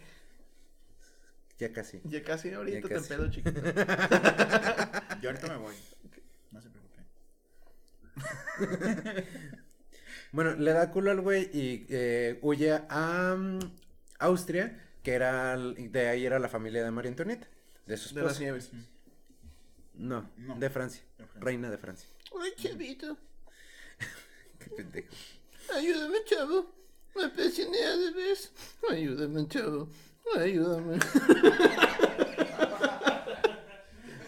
ya casi. Ya casi ahorita Ya te pedo, chiquito. Yo ahorita me voy. No se preocupen. Bueno, le da culo al güey y eh, huye a mm, Austria, que era, de ahí era la familia de María Antonieta, de su De las nieves. No, No. de Francia, De Francia. reina de Francia. Ay, chavito. Qué pendejo. Ayúdame, chavo. Me presioné de vez. Ayúdame, chavo. Ayúdame.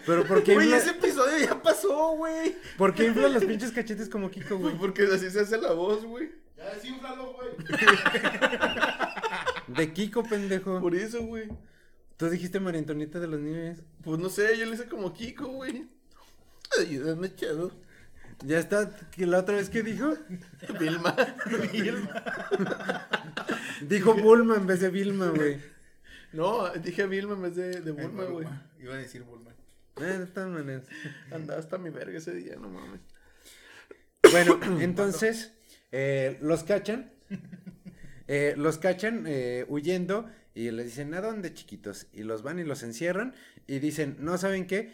Pero ¿por qué, Güey, ese episodio ya pasó. pasó, güey? ¿Por qué inflas los pinches cachetes como Kiko, güey? porque así se hace la voz, güey. Ya desínflalo, güey. De Kiko, pendejo. Por eso, güey. Tú dijiste María Antonieta de los Nieves. Pues no sé, yo le hice como Kiko, güey. Ayúdame, chavo. Ya está, que la otra vez que dijo, Vilma. Vilma. dijo Bulma en vez de Vilma, güey. No, dije Vilma en vez de, de Bulma, güey. Iba a decir Bulma. Eh, de todas maneras. Andaba hasta mi verga ese día, no mames. Bueno, entonces, eh, los cachan. eh, los cachan eh, huyendo y les dicen, ¿a dónde, chiquitos? Y los van y los encierran y dicen, no, ¿saben qué?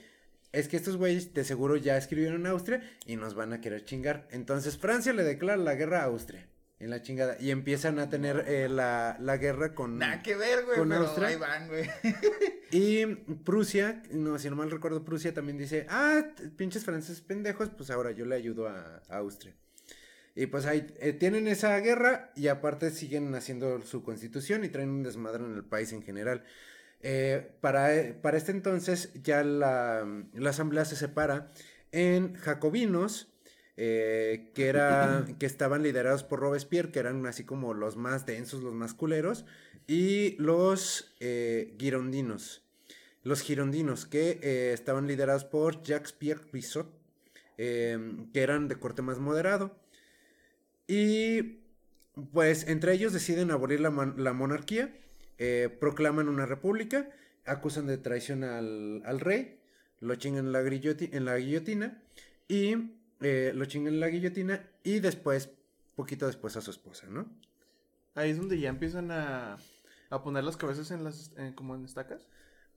Es que estos güeyes de seguro ya escribieron Austria y nos van a querer chingar. Entonces Francia le declara la guerra a Austria. En la chingada. Y empiezan a tener eh, la, la guerra con... Nada que ver, güey, con pero Austria. ahí van, güey. Y Prusia, no, si no mal recuerdo, Prusia también dice, ah, pinches franceses pendejos, pues ahora yo le ayudo a, a Austria. Y pues ahí eh, tienen esa guerra y aparte siguen haciendo su constitución y traen un desmadre en el país en general. Eh, para, eh, para este entonces ya la, la asamblea se separa en jacobinos, eh, que, era, que estaban liderados por Robespierre, que eran así como los más densos, los más culeros, y los girondinos. Los girondinos, que estaban liderados por Jacques-Pierre Brissot, eh, que eran de corte más moderado. Y pues entre ellos deciden abolir la, la monarquía, eh, proclaman una república, acusan de traición al, al rey, lo chingan en la, en la guillotina y eh, lo chingan en la guillotina y después, poquito después a su esposa, ¿no? Ahí es donde ya empiezan a, a poner las cabezas en las, como en estacas.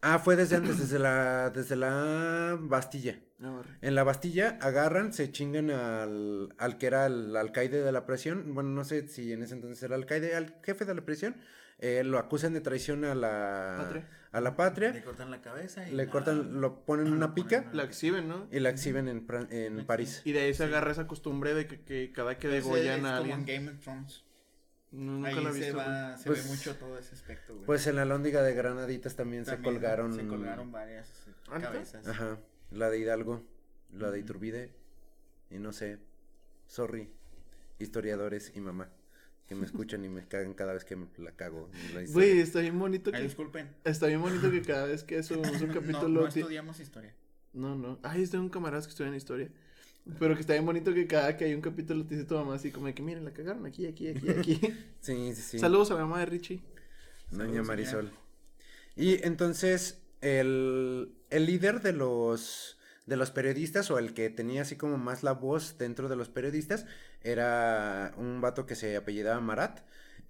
Ah, fue desde antes, desde la, desde la Bastilla. Arre. En la Bastilla agarran, se chingan al, al que era el alcaide de la prisión. Bueno, no sé si en ese entonces era alcaide, al jefe de la prisión. eh, lo acusan de traición a la Patria. a la patria. Le cortan la cabeza y Le la- cortan, lo ponen en una lo pica ponen La exhiben, ¿no? y la exhiben en, en París. Y de ahí se agarra esa costumbre de que, que cada que degollan a como en alguien. Game of Thrones. No, nunca Ahí lo he se, visto. güey. va, se Pues- ve mucho todo ese aspecto, güey. Pues en la lóndiga de Granaditas también, se colgaron. Se colgaron varias eh, ¿Ah, cabezas. Ajá. La de Hidalgo, la de Iturbide. Y no sé. Sorry. Historiadores y mamá. Que me escuchan y me cagan cada vez que me la cago. la. Güey, está bien bonito Ay, que... disculpen. Está bien bonito que cada vez que subimos un No, capítulo... no ti- estudiamos historia. No, no. Ay, tengo un camarada que estudia en historia. Pero que está bien bonito que cada que hay un capítulo te dice tu mamá así como de que miren, la cagaron aquí, aquí, aquí, aquí. Sí, sí, sí. Saludos a la mamá de Richie. Doña Saludos, Marisol. Y entonces, el, el líder de los, de los periodistas, o el que tenía así como más la voz dentro de los periodistas, era un vato que se apellidaba Marat.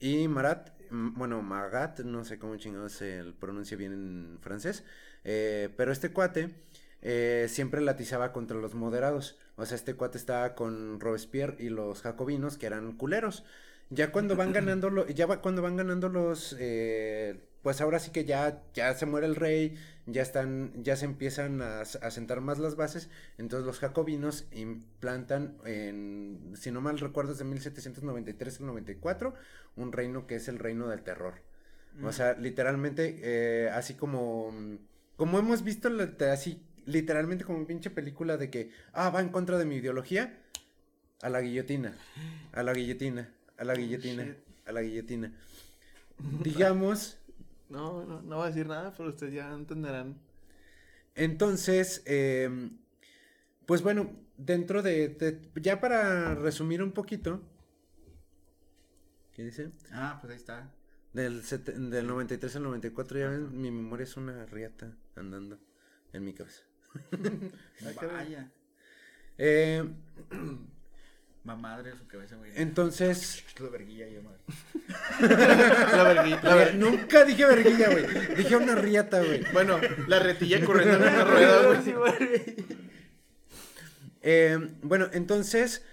Y Marat, bueno, Magat, no sé cómo chingados se pronuncia bien en francés, eh, pero este cuate eh, siempre latizaba contra los moderados. O sea, este cuate estaba con Robespierre y los jacobinos, que eran culeros. Ya cuando van ganando, lo- ya va- cuando van ganando los, eh, pues ahora sí que ya, ya se muere el rey, ya están, ya se empiezan a, a sentar más las bases, entonces los jacobinos implantan en, si no mal recuerdo, es de 1793 al 94, un reino que es el reino del terror. O sea, literalmente, eh, así como, como hemos visto, así, literalmente como pinche película de que, ah, va en contra de mi ideología, a la guillotina, a la guillotina, a la guillotina, shit. a la guillotina. Digamos, No, no, no voy a decir nada, pero ustedes ya entenderán. entonces, em, pues bueno, dentro de, de- ya para resumir un poquito, ¿qué dice? Ah, pues ahí está. Del, sete- del 93 al 94, ya ven, mi memoria es una riata andando en mi cabeza. Vaya. Eh, Va madre su cabeza, güey. entonces, Es la verguilla, yo madre. La vergüenza. La ver- nunca dije verguilla, güey. Dije una riata, güey. Bueno, la retilla corriendo en una rueda, güey. Eh, bueno, entonces,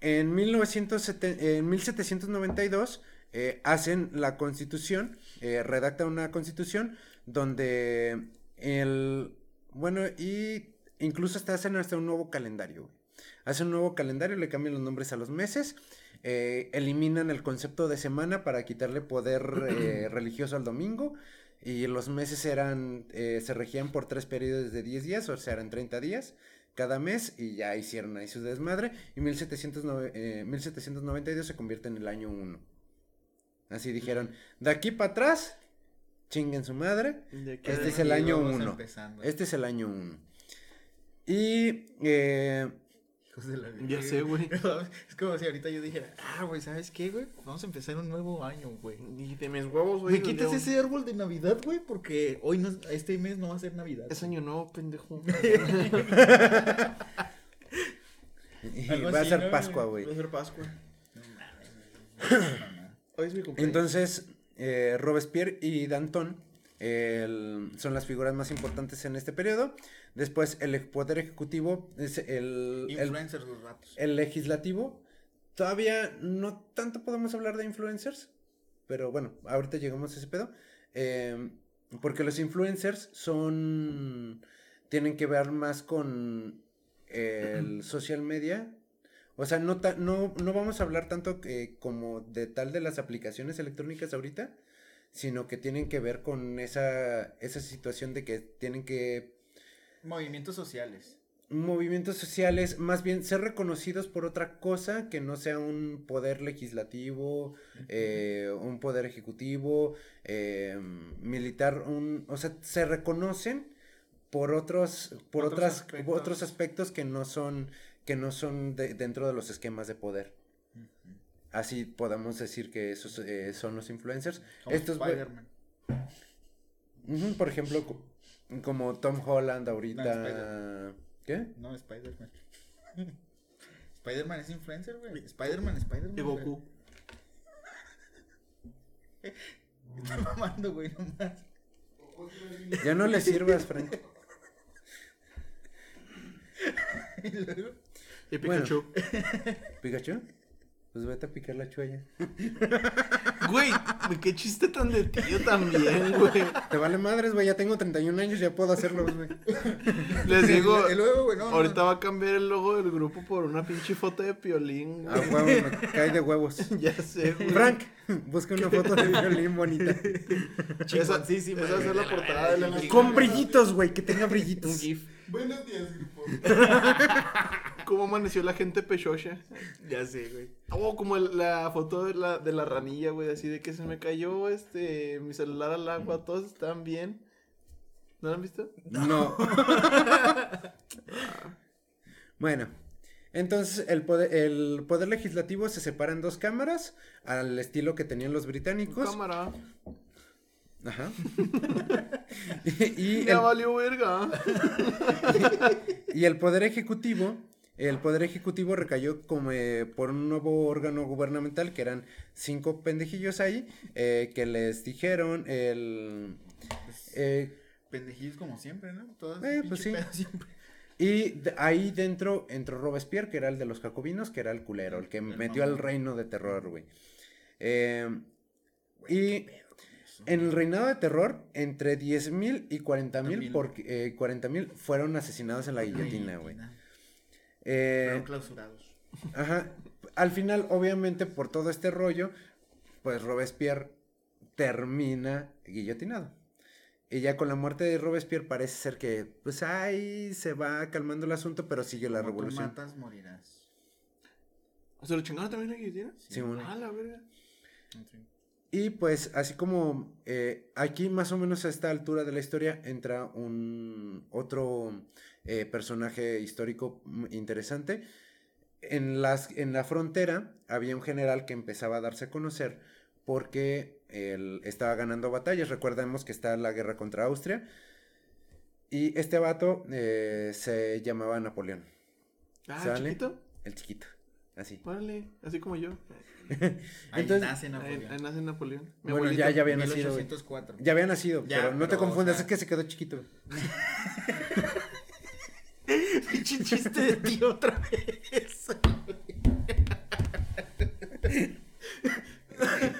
en, 1970 en 1792 eh, hacen la constitución, eh, redactan una constitución donde el, bueno, y incluso hasta hacen hasta un nuevo calendario. güey. Hacen un nuevo calendario, le cambian los nombres a los meses, eh, eliminan el concepto de semana para quitarle poder eh, religioso al domingo. Y los meses eran, eh, se regían por tres periodos de 10 días, o sea, eran 30 días cada mes y ya hicieron ahí su desmadre. Y 1709 eh, 1792 se convierte en el año 1. Así dijeron, de aquí para atrás, chinguen su madre. Este es el año vamos 1. empezando. Este es el año 1. Y eh, Hijos de la Ya sé, güey. Es como si ahorita yo dijera, ah, güey, ¿sabes qué, güey? Vamos a empezar un nuevo año, güey. Y de mis huevos, güey. Me quitas ese árbol de Navidad, güey, porque hoy no, este mes no va a ser Navidad. Es año nuevo, pendejo. y Algo va a ser ¿no? Pascua, güey. Va a ser Pascua. No güey. Hoy es mi cumpleaños. Entonces, eh, Robespierre y Danton el- son las figuras más importantes en este periodo. Después, el poder ejecutivo es el, el, Influencers los ratos. el legislativo. Todavía no tanto podemos hablar de influencers, pero bueno, ahorita llegamos a ese pedo. Eh, porque los influencers son. tienen que ver más con el social media. O sea, no, ta- no, no vamos a hablar tanto como de tal de las aplicaciones electrónicas ahorita, sino que tienen que ver con esa, esa situación de que tienen que Movimientos sociales. movimientos sociales, más bien ser reconocidos por otra cosa que no sea un poder legislativo, eh, un poder ejecutivo, eh, militar, un, o sea, se reconocen por otros, por Otros otras, aspectos. otros aspectos que no son, que no son de- dentro de los esquemas de poder. Así podamos decir que esos eh, son los influencers. Como Estos Spider-Man. Por ejemplo, co- como Tom Holland ahorita. Spider- ¿Qué? No, Spider-Man. Spider-Man es influencer, güey. Spider-Man, Spider-Man. Y Goku. Está mamando, güey, nomás. Ya no le sirvas, Frank. Y luego. Y Bueno. Pikachu. ¿Pikachu? Pues vete a picar la chuella. Güey, qué chiste tan de tío también, güey. Te vale madres, güey. Ya tengo 31 años, ya puedo hacerlo, güey. Les digo, Y luego, güey, no. ahorita no. va a cambiar el logo del grupo por una pinche foto de piolín, A güey. huevo, me cae de huevos. Ya sé, güey. Frank, busca una foto de violín bonita. esa, Chingoncísima, esa va a ser la portada de la Con brillitos, güey, que tenga Un brillitos. GIF. Buenos días, grupo. ¿Cómo amaneció la gente pechocha? Ya sé, güey. Oh, como el- la foto de la, de la ranilla, güey, así de que se me cayó este mi celular al agua, todos están bien. ¿No lo han visto? No. bueno, entonces el poder, el poder legislativo se separa en dos cámaras, al estilo que tenían los británicos. Cámara. Ajá. y, y Ya el, valió verga. y el poder ejecutivo, el poder ejecutivo recayó como eh, por un nuevo órgano gubernamental que eran cinco pendejillos ahí eh, que les dijeron el eh, Pendejillos como siempre, ¿no? Eh, pinche pues sí. siempre. y de- ahí dentro entró Robespierre que era el de los jacobinos que era el culero el que metió al mamón. reino de terror güey Eh, y en el reinado de terror entre 10.000 y 40.000 mil. porque eh, 40.000 fueron asesinados en la guillotina güey. Eh, Fueron clausurados. Ajá. Al final, obviamente, por todo este rollo, pues Robespierre termina guillotinado. Y ya con la muerte de Robespierre parece ser que, pues ahí se va calmando el asunto, pero sigue la Como tú revolución. matas, morirás. ¿Se lo chingaron también la guillotina? Sí, bueno. Ah, la verga. Y pues, así como eh, aquí más o menos a esta altura de la historia entra un otro eh, personaje histórico mm, interesante. En, las, en la frontera había un general que empezaba a darse a conocer porque él estaba ganando batallas. Recordemos que está la guerra contra Austria. Y este vato eh, se llamaba Napoleón, Ah, ¿Sale? chiquito. el chiquito. Así. Órale, así como yo. Ahí Entonces- nace Napoleón. ahí nace Napoleón. Mi Bueno, abuelito. ya, ya había nacido. güey. 1804. Ya había nacido, Ya, pero no te o confundas, sea- es que se quedó chiquito. Pinche chiste de ti otra vez.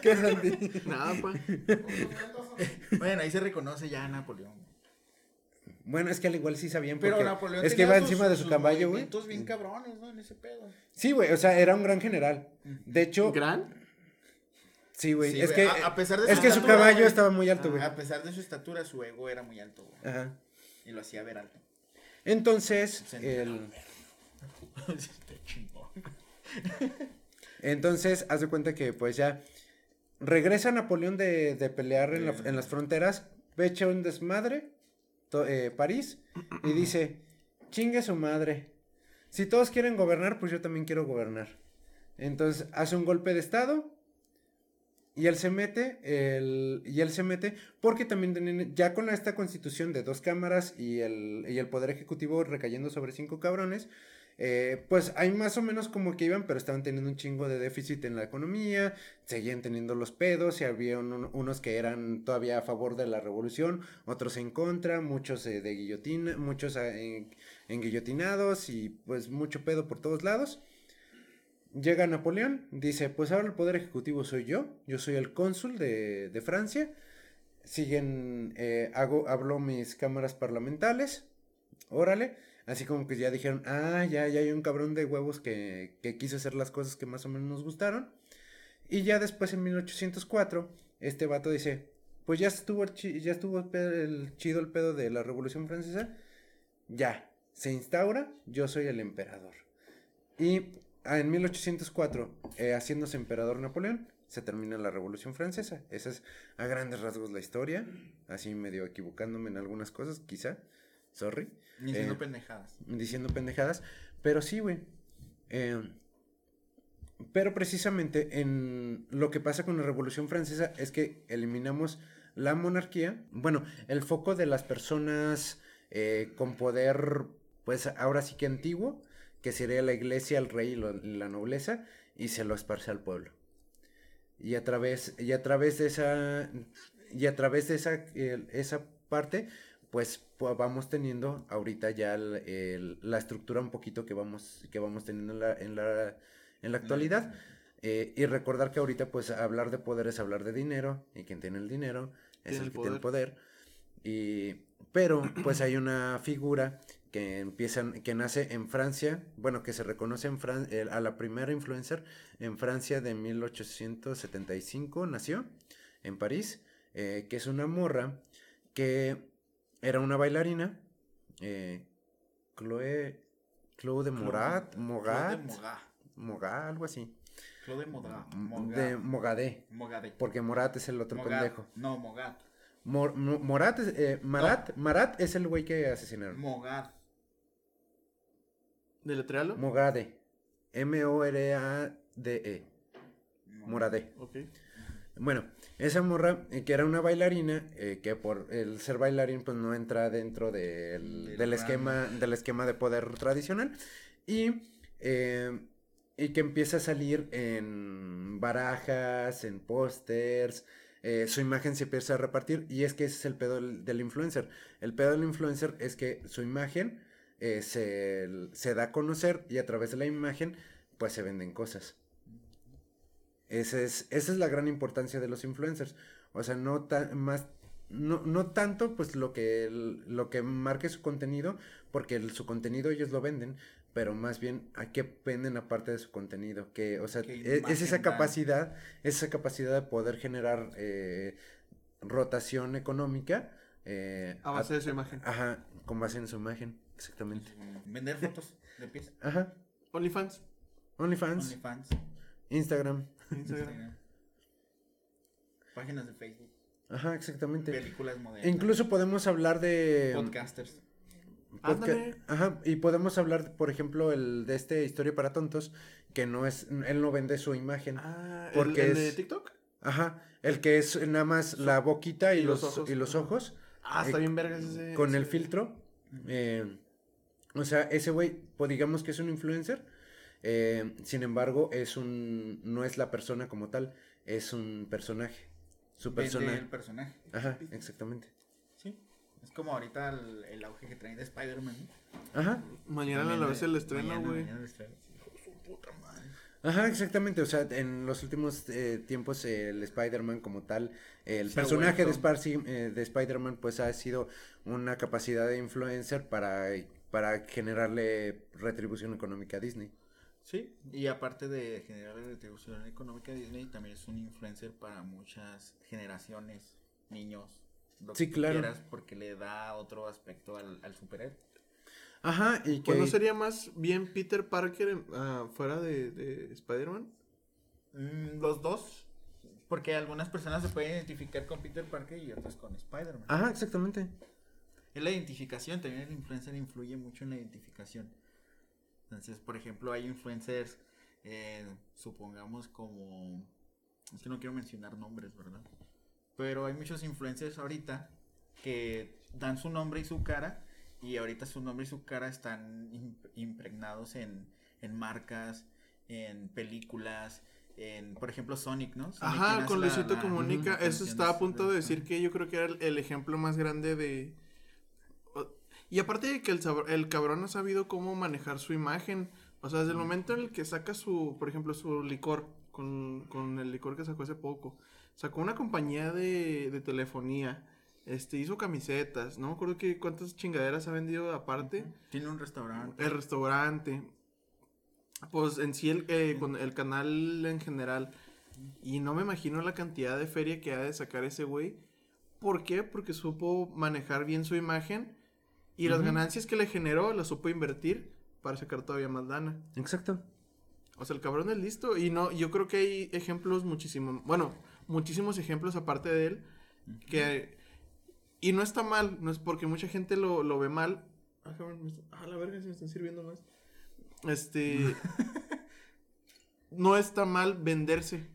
¿Qué Santi? Nada, pa. Bueno, ahí se reconoce ya a Napoleón. Bueno, es que al igual sí sabían Pero porque Napoleón es que iba sus- encima de su caballo, güey. bien cabrones, ¿no? En ese pedo. Sí, güey, o sea, era un gran general. De hecho, ¿Gran? sí, güey, Sí, es que a- a pesar de es su que su caballo güey. estaba muy alto, güey. A pesar de su estatura, su ego era muy alto, güey. Ajá. Y lo hacía ver alto. Entonces, el, Está chingón. entonces, haz de cuenta que pues ya regresa Napoleón de, de pelear en, la- en las fronteras, ve echa un desmadre, eh, París, y dice, chingue su madre, si todos quieren gobernar, pues yo también quiero gobernar. Entonces hace un golpe de estado y él se mete, el, y él se mete porque también tienen- ya con esta constitución de dos cámaras y el, y el poder ejecutivo recayendo sobre cinco cabrones, eh, pues hay más o menos como que iban, pero estaban teniendo un chingo de déficit en la economía, seguían teniendo los pedos y había un- unos que eran todavía a favor de la revolución, otros en contra, muchos eh, de guillotina, muchos eh, en- enguillotinados y pues mucho pedo por todos lados. Llega Napoleón, dice, pues ahora el poder ejecutivo soy yo, yo soy el cónsul de, de Francia, siguen, eh, hago, hablo mis cámaras parlamentales, órale, así como que ya dijeron, ah, ya, ya hay un cabrón de huevos que, quiso hacer las cosas que más o menos nos gustaron, y ya después en 1804, este vato dice, pues ya estuvo, el ya estuvo el, chido el pedo de la Revolución Francesa, ya, se instaura, yo soy el emperador. Y en 1804, eh, haciéndose emperador Napoleón, se termina la Revolución Francesa. Esa es a grandes rasgos la historia. Así medio equivocándome en algunas cosas, quizá. Sorry. Diciendo Eh, pendejadas. Diciendo pendejadas. Pero sí, güey. Eh, pero precisamente en lo que pasa con la Revolución Francesa es que eliminamos la monarquía. Bueno, el foco de las personas eh, con poder, pues ahora sí que antiguo, que sería la iglesia, el rey y la nobleza, y se lo esparce al pueblo. Y a través, y a través de esa, y a través de esa, el- esa parte, pues pu- vamos teniendo ahorita ya el- el- la estructura un poquito que vamos, que vamos teniendo en la, en la, en la actualidad. Eh, y recordar que ahorita, pues, hablar de poder es hablar de dinero, y quien tiene el dinero es el el que tiene el poder. Y, pero, pues, hay una figura que empieza, que nace en Francia, bueno, que se reconoce en Fran- el- a la primera influencer en Francia de 1875, nació en París, eh, que es una morra que era una bailarina, eh, Chloe, Chloe de Morat, Mogat, Mogat. Algo así. Claude Mogat. De Mogadé. Mogadé. Porque Morat es el otro Mogat. pendejo. No, Mogat. Mor- Mo- Morat es, eh, Marat, Marat es el güey que asesinaron. Mogat. ¿Deletrealo? Mogade. M-O-R-A-D-E. Moradé. ok. Bueno, esa morra, eh, que era una bailarina, eh, que por el ser bailarín, pues no entra dentro del, Del esquema, del esquema de poder tradicional. Y, eh, y que empieza a salir en barajas, en pósters. eh, su imagen se empieza a repartir. Y es que ese es el pedo del, del influencer. El pedo del influencer es que su imagen se, se da a conocer y a través de la imagen, pues se venden cosas. Ese es, esa es la gran importancia de los influencers. O sea, no tan más, no, no tanto pues lo que lo que marque su contenido, porque el- su contenido ellos lo venden, pero más bien a qué venden aparte de su contenido. Que, o sea, ¿Qué e- es, esa capacidad, esa capacidad de poder generar eh, rotación económica. eh, A base de su imagen. Ajá, con base en su imagen, exactamente. Vender fotos de pies. Ajá, OnlyFans. OnlyFans, OnlyFans. Instagram. Instagram. Instagram. Páginas de Facebook. Ajá, exactamente. Películas modernas. E incluso podemos hablar de Podcasters. podca- Ándale. Ajá, y podemos hablar, por ejemplo, el de este Historia para Tontos, que no es, él no vende su imagen. Ah, Porque ¿el, el de es- TikTok? Ajá, el que es nada más la boquita y, y los, los ojos. y los ojos Ah, está Eh, bien vergas ese. con el filtro. eh, o sea, ese güey, pues digamos que es un influencer. Eh, sin embargo, es un, no es la persona como tal, es un personaje. Su Vende personaje. el personaje. Ajá, exactamente. Sí. Es como ahorita el, el auge que traen de Spider-Man. ¿no? Ajá, Mañana También a la vez el estreno, güey. Ajá, exactamente. O sea, en los últimos eh, tiempos eh, el Spider-Man como tal, el personaje de, Sparcy- eh, de Spider-Man pues ha sido una capacidad de influencer para, para generarle retribución económica a Disney. Sí, y aparte de generar retribución económica, Disney también es un influencer para muchas generaciones, niños, lo Sí, que claro. quieras, porque le da otro aspecto al, al superhéroe. Ajá, y que... Pues no sería más bien Peter Parker fuera de, de Spider-Man. Mm, los dos. Porque algunas personas se pueden identificar con Peter Parker y otras con Spider-Man. Ajá, exactamente. Es la identificación, también el influencer influye mucho en la identificación. Entonces, por ejemplo, hay influencers, eh, supongamos como... Es que no quiero mencionar nombres, ¿verdad? Pero hay muchos influencers ahorita que dan su nombre y su cara y ahorita su nombre y su cara están im- impregnados en, en marcas, en películas, en, por ejemplo, Sonic, ¿no? Sonic Ajá, con Luisito la- Comunica. la Eso estaba a punto de decir que yo creo que era el, el ejemplo más grande de. Y aparte de que el, el cabrón ha sabido cómo manejar su imagen. O sea, desde el momento en el que saca su, por ejemplo, su licor, con, con el licor que sacó hace poco, sacó una compañía de, de telefonía, este, hizo camisetas, no me acuerdo que cuántas chingaderas ha vendido aparte Tiene un restaurante. el restaurante, pues en sí el, eh, con el canal en general. Y no me imagino la cantidad de feria que ha de sacar ese güey. ¿Por qué? Porque supo manejar bien su imagen y las ganancias que le generó las supo invertir para sacar todavía más lana. Exacto. O sea, el cabrón es listo y no, yo creo que hay ejemplos muchísimos, bueno, muchísimos ejemplos aparte de él que y no está mal, no es porque mucha gente lo, lo ve mal. Ah, cabrón, ah, la verga, se me están sirviendo más. Este no está mal venderse.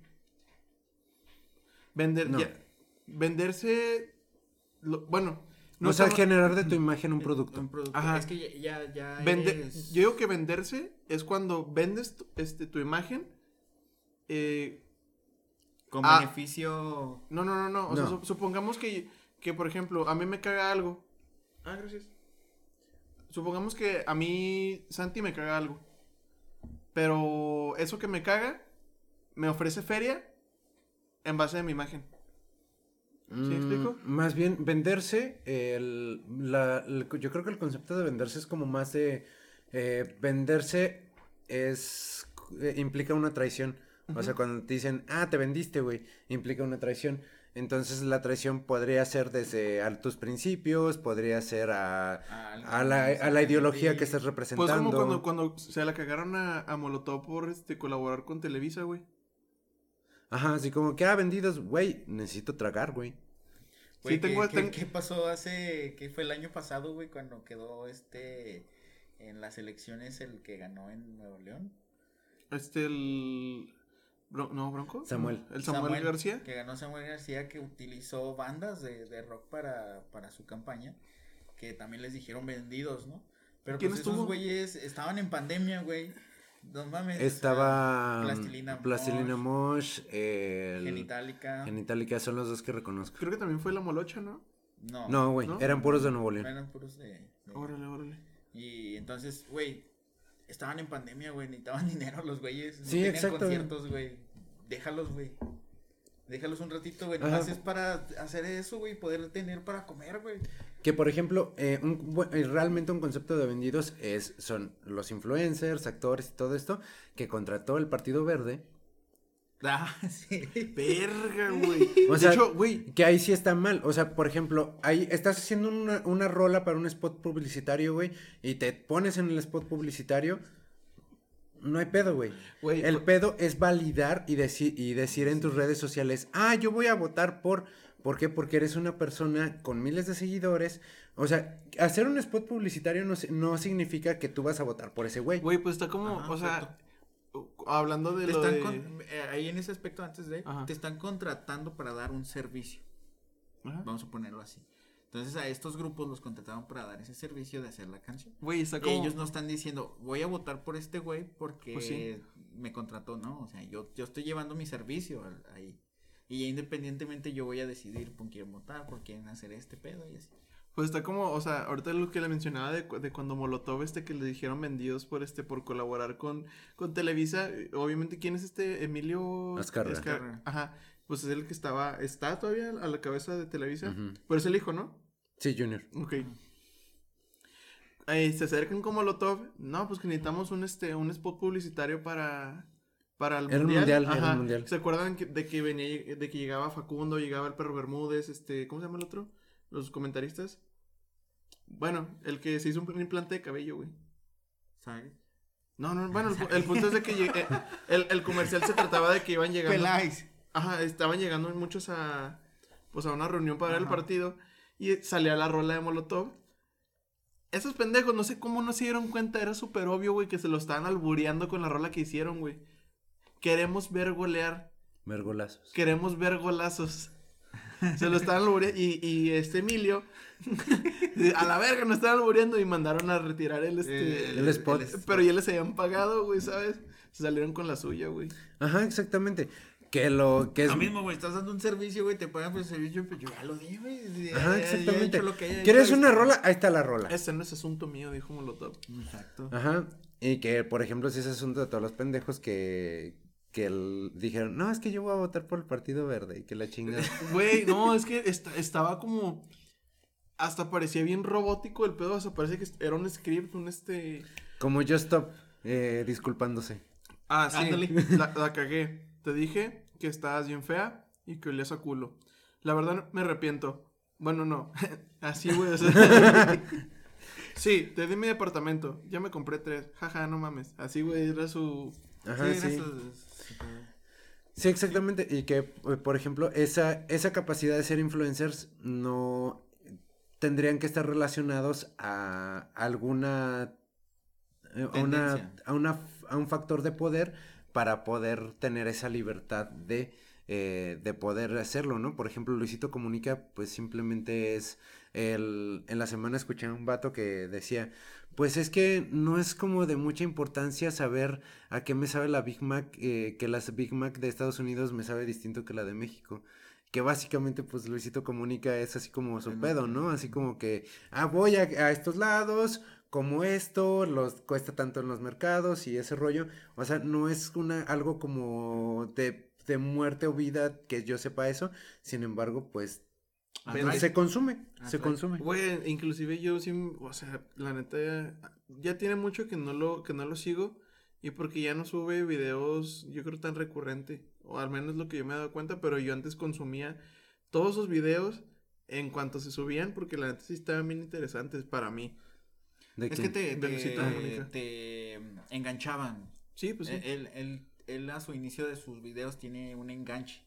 Vender No. ya, venderse lo- bueno, no o sea, generar de tu imagen un producto. Un producto. Ajá. Es que ya, ya, ya Vende- eres- yo digo que venderse es cuando vendes tu, este, tu imagen. eh, con ah. beneficio. no, no, no, no. O sea, No. supongamos que, que, por ejemplo, a mí me caga algo. Ah, gracias. Supongamos que a mí Santi me caga algo. Pero eso que me caga me ofrece feria en base de mi imagen. ¿Sí me explico? Mm, Más bien, venderse, el- la- el- yo creo que el concepto de venderse es como más de... eh, venderse es... eh, implica una traición. O sea, cuando te dicen, ah, te vendiste, güey, implica una traición. Entonces la traición podría ser desde a tus principios, podría ser a, a, la, a la ideología que estás representando. Pues como cuando, cuando se la cagaron a, a Molotov por este, colaborar con Televisa, güey. Ajá, así como que, ah, vendidos, güey, necesito tragar, güey. Güey, Sí, ¿qué- tengo- qué, ten- qué pasó hace, qué fue el año pasado, güey, cuando quedó este, en las elecciones el que ganó en Nuevo León? Este, el... Bro- no, Bronco. Samuel. El Samuel, García. Que ganó Samuel García, que utilizó bandas de, de rock para, para su campaña, que también les dijeron vendidos, ¿no? Pero ¿Quién pues estuvo? esos güeyes estaban en pandemia, güey. No mames. o sea, Estaba Plastilina Plastilina Mosh, Mosh, el Genitalica. Genitalica, son los dos que reconozco. Creo que también fue la Molocha, ¿no? No, No, güey, ¿no? eran puros de Nuevo León. eran puros de- de Órale, órale. Y entonces, güey, estaban en pandemia, güey, necesitaban dinero los güeyes. No Sí, tenían exacto, conciertos, güey. Déjalos, güey. Déjalos un ratito, güey. Nomás es para hacer eso, güey, poder tener para comer, güey. Que por ejemplo, eh, un eh, realmente un concepto de vendidos es, son los influencers, actores y todo esto que contrató el Partido Verde. Ah, sí. Verga, güey. O de sea, hecho, güey, Que ahí sí está mal. O sea, por ejemplo, ahí estás haciendo una, una rola para un spot publicitario, güey, y te pones en el spot publicitario. No hay pedo, güey. El pu- pedo es validar y, decir y decir en tus redes sociales, ah, yo voy a votar por... ¿Por qué? Porque eres una persona con miles de seguidores. O sea, hacer un spot publicitario no, no significa que tú vas a votar por ese güey. güey, pues está como, Ajá, o sea, hablando de Te lo están de... con- eh, ahí en ese aspecto antes de, Ajá. te están contratando para dar un servicio. Ajá. Vamos a ponerlo así. Entonces a estos grupos los contrataron para dar ese servicio de hacer la canción. Güey, está Y como... ellos no están diciendo, voy a votar por este güey porque Pues sí. me contrató, ¿no? O sea, yo, yo estoy llevando mi servicio al- ahí. Y ya independientemente yo voy a decidir por quién votar, por quién hacer este pedo y así. Pues está como, o sea, ahorita lo que le mencionaba de, cu- de cuando Molotov, este, que le dijeron vendidos por, este, por colaborar con, con Televisa. eh, Obviamente, ¿quién es este? Emilio... Azcárraga. Azcárraga. Ajá. Pues es el que estaba, está todavía a la cabeza de Televisa. Pero es el hijo, ¿no? Sí, Junior. Ok. Ahí se acercan con Molotov. No, pues que necesitamos un este un spot publicitario para para el Era un mundial. era un mundial. ¿Se acuerdan que- de que venía de que llegaba Facundo, llegaba el perro Bermúdez, este, ¿cómo se llama el otro? Los comentaristas. Bueno, el que se hizo un implante de cabello, güey. ¿Sabes? No, no, bueno, el, pu- el punto es de que llegué- el, el comercial se trataba de que iban llegando. Peláis. Ajá, estaban llegando muchos a pues a una reunión para ver el partido y salía la rola de Molotov. Esos pendejos, no sé cómo no se dieron cuenta, era súper obvio, güey, que se lo estaban albureando con la rola que hicieron, güey. Queremos ver golear, Vergolazos. queremos ver golazos. Se lo estaban albureando y, y este Emilio, a la verga, nos estaban albureando y mandaron a retirar el, este, Eh, el spot. Pero ya les habían pagado, güey, ¿sabes? Se salieron con la suya, güey. Ajá, exactamente. Que lo que es Lo mismo, güey, estás dando un servicio, güey, te pagan por el servicio, pero yo ya lo di, güey. Ajá, ya- ya he exactamente. hecho lo que haya ¿Quieres una rola? Ahí está la rola. Ese no es asunto mío, dijo Molotov. Exacto. Ajá. Y que, por ejemplo, si ese asunto de todos los pendejos que, que el- dijeron, no, es que yo voy a votar por el Partido Verde y que la chingada. Güey, no, es que esta- estaba como. Hasta parecía bien robótico el pedo. Sea, parece que era un script, un este. Como Just Stop, eh, disculpándose. Ah, sí. La, la cagué. Te dije que estabas bien fea y que olías a culo. La verdad me arrepiento. Bueno, no. Así, güey. o sea. sí, te di mi departamento. Ya me compré tres. Jaja, no mames. Así, güey, era su. Ajá, Sí, sí. era su- Sí, exactamente. Y que, eh, por ejemplo, esa, esa capacidad de ser influencers no tendrían que estar relacionados a alguna eh, a una, Tendencia. a una a un factor de poder para poder tener esa libertad de eh, de poder hacerlo, ¿no? Por ejemplo, Luisito Comunica, pues simplemente es el en la semana escuché a un vato que decía, pues es que no es como de mucha importancia saber a qué me sabe la Big Mac, eh, que las Big Mac de Estados Unidos me sabe distinto que la de México. Que básicamente, pues Luisito Comunica es así como su pedo, ¿no? Así como que, ah, voy a, a estos lados, como esto, los cuesta tanto en los mercados y ese rollo. O sea, no es una, algo como de, de muerte o vida que yo sepa eso. Sin embargo, pues Atrae. se consume, se Atrae. consume. Güey, inclusive yo sí, o sea, la neta ya, ya tiene mucho que no lo que no lo sigo y porque ya no sube videos, yo creo tan recurrente, o al menos lo que yo me he dado cuenta, pero yo antes consumía todos esos videos en cuanto se subían porque la neta sí estaban bien interesantes para mí. ¿De Es quién? que te, te, te enganchaban. Sí, pues sí. Eh, Él, él, él a su inicio de sus videos tiene un enganche.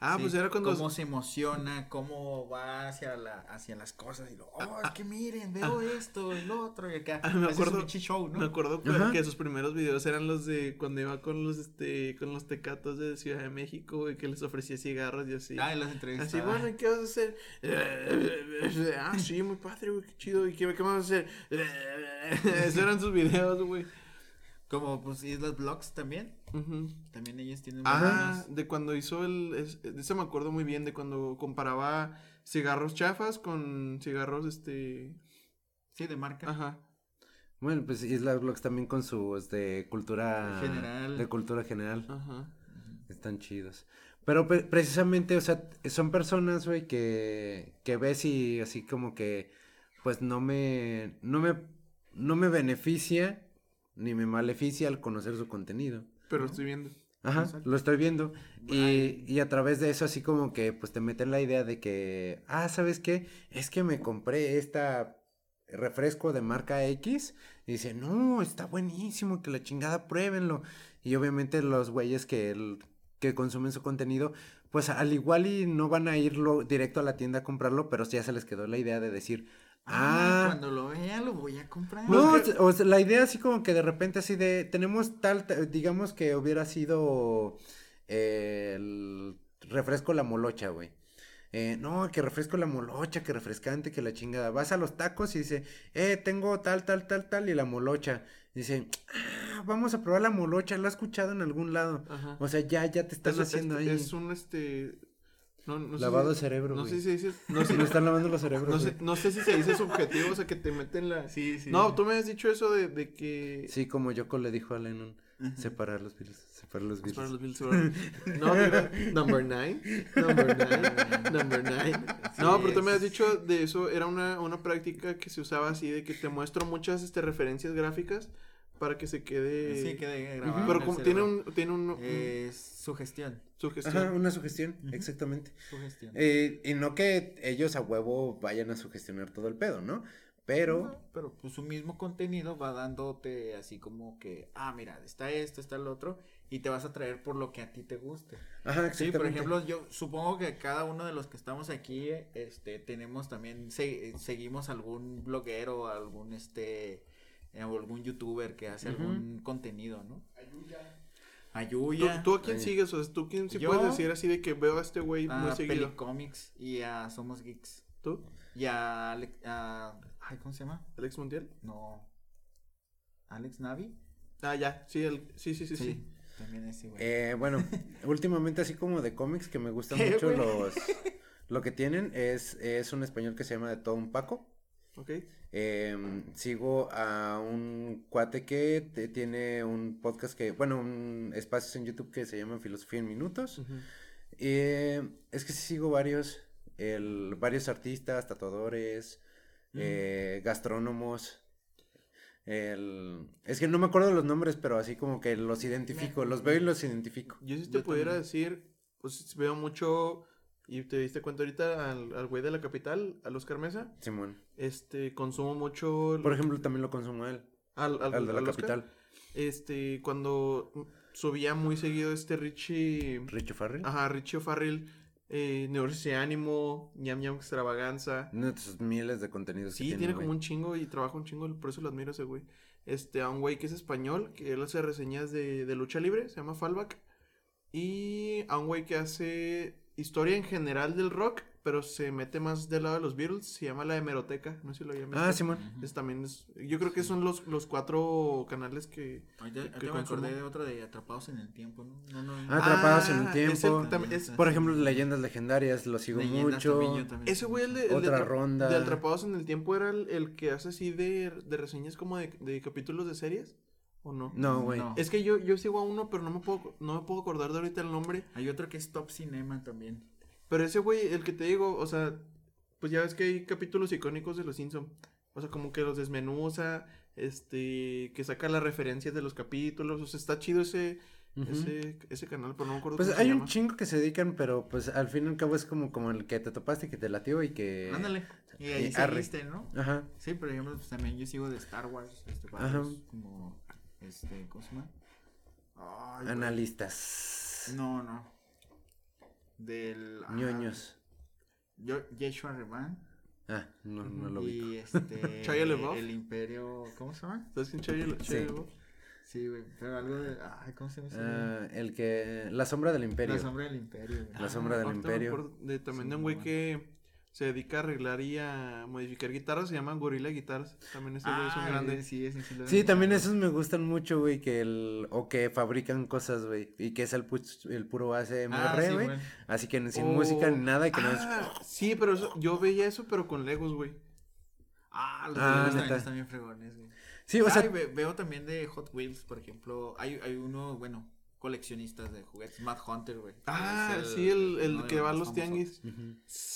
Ah, Sí, pues era cuando Cómo se emociona, cómo va hacia, la, hacia las cosas y lo, oh, es que miren, veo esto, el otro, y acá. Ah, me su acuerdo- pinche show, ¿no? me acuerdo que, Ajá. que sus primeros videos eran los de cuando iba con los este con los tecatos de Ciudad de México y que les ofrecía cigarros y así. Ah, en las entrevistas. Así, bueno, ¿y qué vas a hacer? ah, sí, muy padre, güey, qué chido. ¿Y qué, qué vas a hacer? Esos eran sus videos, güey. Como, pues, Islas Vlogs también. También ellos tienen Ah, de cuando hizo el. es- De ese me acuerdo muy bien, de cuando comparaba cigarros chafas con cigarros, este. Sí, de marca. Ajá. Bueno, pues Isla Vlogs también con su este, cultura General. de cultura general. Ajá. Están chidos. Pero pre- precisamente, o sea, son personas, güey, que, que ves y así como que, pues no me, no me, no me beneficia ni me maleficia al conocer su contenido. Pero estoy viendo. Ajá, Exacto. lo estoy viendo. Y, y a través de eso así como que, pues te meten la idea de que, ah, ¿sabes qué? Es que me compré esta refresco de marca X. Y dice, no, está buenísimo, que la chingada, pruébenlo. Y obviamente los güeyes que, el- que consumen su contenido, pues al igual y no van a irlo directo a la tienda a comprarlo, pero ya se les quedó la idea de decir, Ah, ah, cuando lo vea lo voy a comprar. no, o sea, la idea así como que de repente así de, tenemos tal, ta- digamos que hubiera sido eh, el refresco la molocha, güey. Eh, no, que refresco la molocha, que refrescante, que la chingada. Vas a los tacos y dice, eh, tengo tal, tal, tal, tal, y la molocha. Dice, ah, vamos a probar la molocha, lo he escuchado en algún lado. Ajá. O sea, ya, ya te están Es- haciendo es, ahí es un este. No, no sé lavado de si- cerebro, No güey. sé si dices. No No sé, me están lavando los cerebros, no, sé, no sé si se dice subjetivo, o sea, que te meten la. Sí, sí. No, tú me has dicho eso de, de que. Sí, como Yoko le dijo a Lennon, separar los virus, separar los para virus. los Bills, No, digo, number nine, number nine, number nine. No, pero tú me has dicho de eso, era una, una práctica que se usaba así, de que te muestro muchas este, referencias gráficas para que se quede... Sí, quede grabado. en Pero el como tiene un, tiene un, un- Es sugestión. sugestión. Ajá, una sugestión, exactamente. Sugestión. Eh, y no que ellos a huevo vayan a sugestionar todo el pedo, ¿no? pero Pero pues su mismo contenido va dándote así como que, ah, mira, está esto, está el otro, y te vas a traer por lo que a ti te guste. ajá, Sí, por exactamente. ejemplo, yo supongo que cada uno de los que estamos aquí, este, tenemos también, se- seguimos algún bloguero, algún, este, eh, o algún youtuber que hace algún contenido, ¿no? ¿Tú, Ayuya. tú a quién sigues? O sea, ¿tú quién sí Yo- puedes decir así de que veo a este güey muy a seguido? Pelicomics y a Somos Geeks. ¿Tú? Y a, Ale- a- ay, ¿cómo se llama? ¿Alex Montiel? No. ¿Alex Navi? Ah, ya, sí, el, sí, sí, sí, sí. También ese güey. Eh, bueno, últimamente así como de cómics que me gustan ¿Qué, mucho güey? los lo que tienen es, es un español que se llama de todo un Paco. Ok. Em, sigo a un cuate que te- tiene un podcast que, bueno, un espacio en YouTube que se llama Filosofía en Minutos. Ujú. Eh, es que sí sigo varios, el, varios artistas, tatuadores, eh, gastrónomos. El, es que no me acuerdo de los nombres, pero así como que los identifico, los veo y los identifico. Yo si te Yo pudiera también. decir, pues veo mucho, y te diste cuenta ahorita al, al güey de la capital, al Oscar Mesa, Simón. Este, consumo mucho... Por ejemplo, también lo consumo él, al, al- al de la al Oscar. capital. Este, cuando subía muy seguido este Richie... Richo Farrell. Ajá, Richie O'Farrell, eh, Neurosis Ánimo, Ñam Ñam Extravaganza. Sus miles de contenidos que Sí, tiene, como un chingo y trabaja un chingo, por eso lo admiro a ese güey. Este, a un güey que es español, que él hace reseñas de, de lucha libre, se llama Fallback. Y a un güey que hace historia en general del rock, pero se mete más del lado de los Beatles, se llama La Hemeroteca, no sé si lo habían Ah. Simón. Es también es, yo creo que son los, los cuatro canales que... Ahorita, que ahorita me acordé de otro de Atrapados en el Tiempo, ¿no? No, no. Ah, Atrapados en el Ah, tiempo. es el que también- es- Por ejemplo, leyendas legendarias, lo sigo Leyendas mucho. también, yo también. Ese güey, el de, el de Otra ronda. de Atrapados en el Tiempo, era el, el que hace así de, de reseñas como de, de capítulos de series, ¿o no? No, güey. No. Es que yo, yo sigo a uno, pero no me puedo, no me puedo acordar de ahorita el nombre. Hay otro que es Top Cinema también. Pero ese güey, el que te digo, o sea, pues ya ves que hay capítulos icónicos de los Simpson. O sea, como que los desmenuza, este, que saca las referencias de los capítulos. O sea, está chido ese, ese, ese canal, pero no me acuerdo Pues cómo hay se un llama. chingo que se dedican, pero pues al fin y al cabo es como, como el que te topaste y que te latió y que... Ándale. Y ahí Eh, arre. seguiste, ¿no? Ajá. Sí, por ejemplo, pues también yo sigo de Star Wars, este, Ajá. como, este, ¿cómo se llama? Ay, güey. Analistas. No, no. Del... ah, ñoños. Yo, Yeshua Revan. Ah, no, no lo vi. Y este... El Imperio... ¿Cómo se llama? ¿Sabes quién Shia La- Sí. Güey, pero algo de... Ay, ¿cómo se llama? Ah, el que... La sombra del imperio. La sombra del Imperio, güey. La sombra del Ahorita me imperio. de, también Sí, de un güey que se dedica a arreglar y a modificar guitarras. Se llama Gorilla Guitars. También ese güey es un Ah, grande. Sí, ese sí lo Sí, he también esos me gustan mucho, güey, que el... O que fabrican cosas, güey. Y que es el, pu- el puro ASMR, Ah, sí, güey. Así que sin música ni nada y que no es... Ah, Sí, pero eso- yo veía eso, pero con Legos, güey. Ah, los Ah, Legos neta. también están bien fregones, güey. Sí, o sea... Ay, veo también de Hot Wheels, por ejemplo. Hay, hay uno, bueno, coleccionistas de juguetes. Mad Hunter, güey. Ah, Es sí, el, el que va a los tianguis.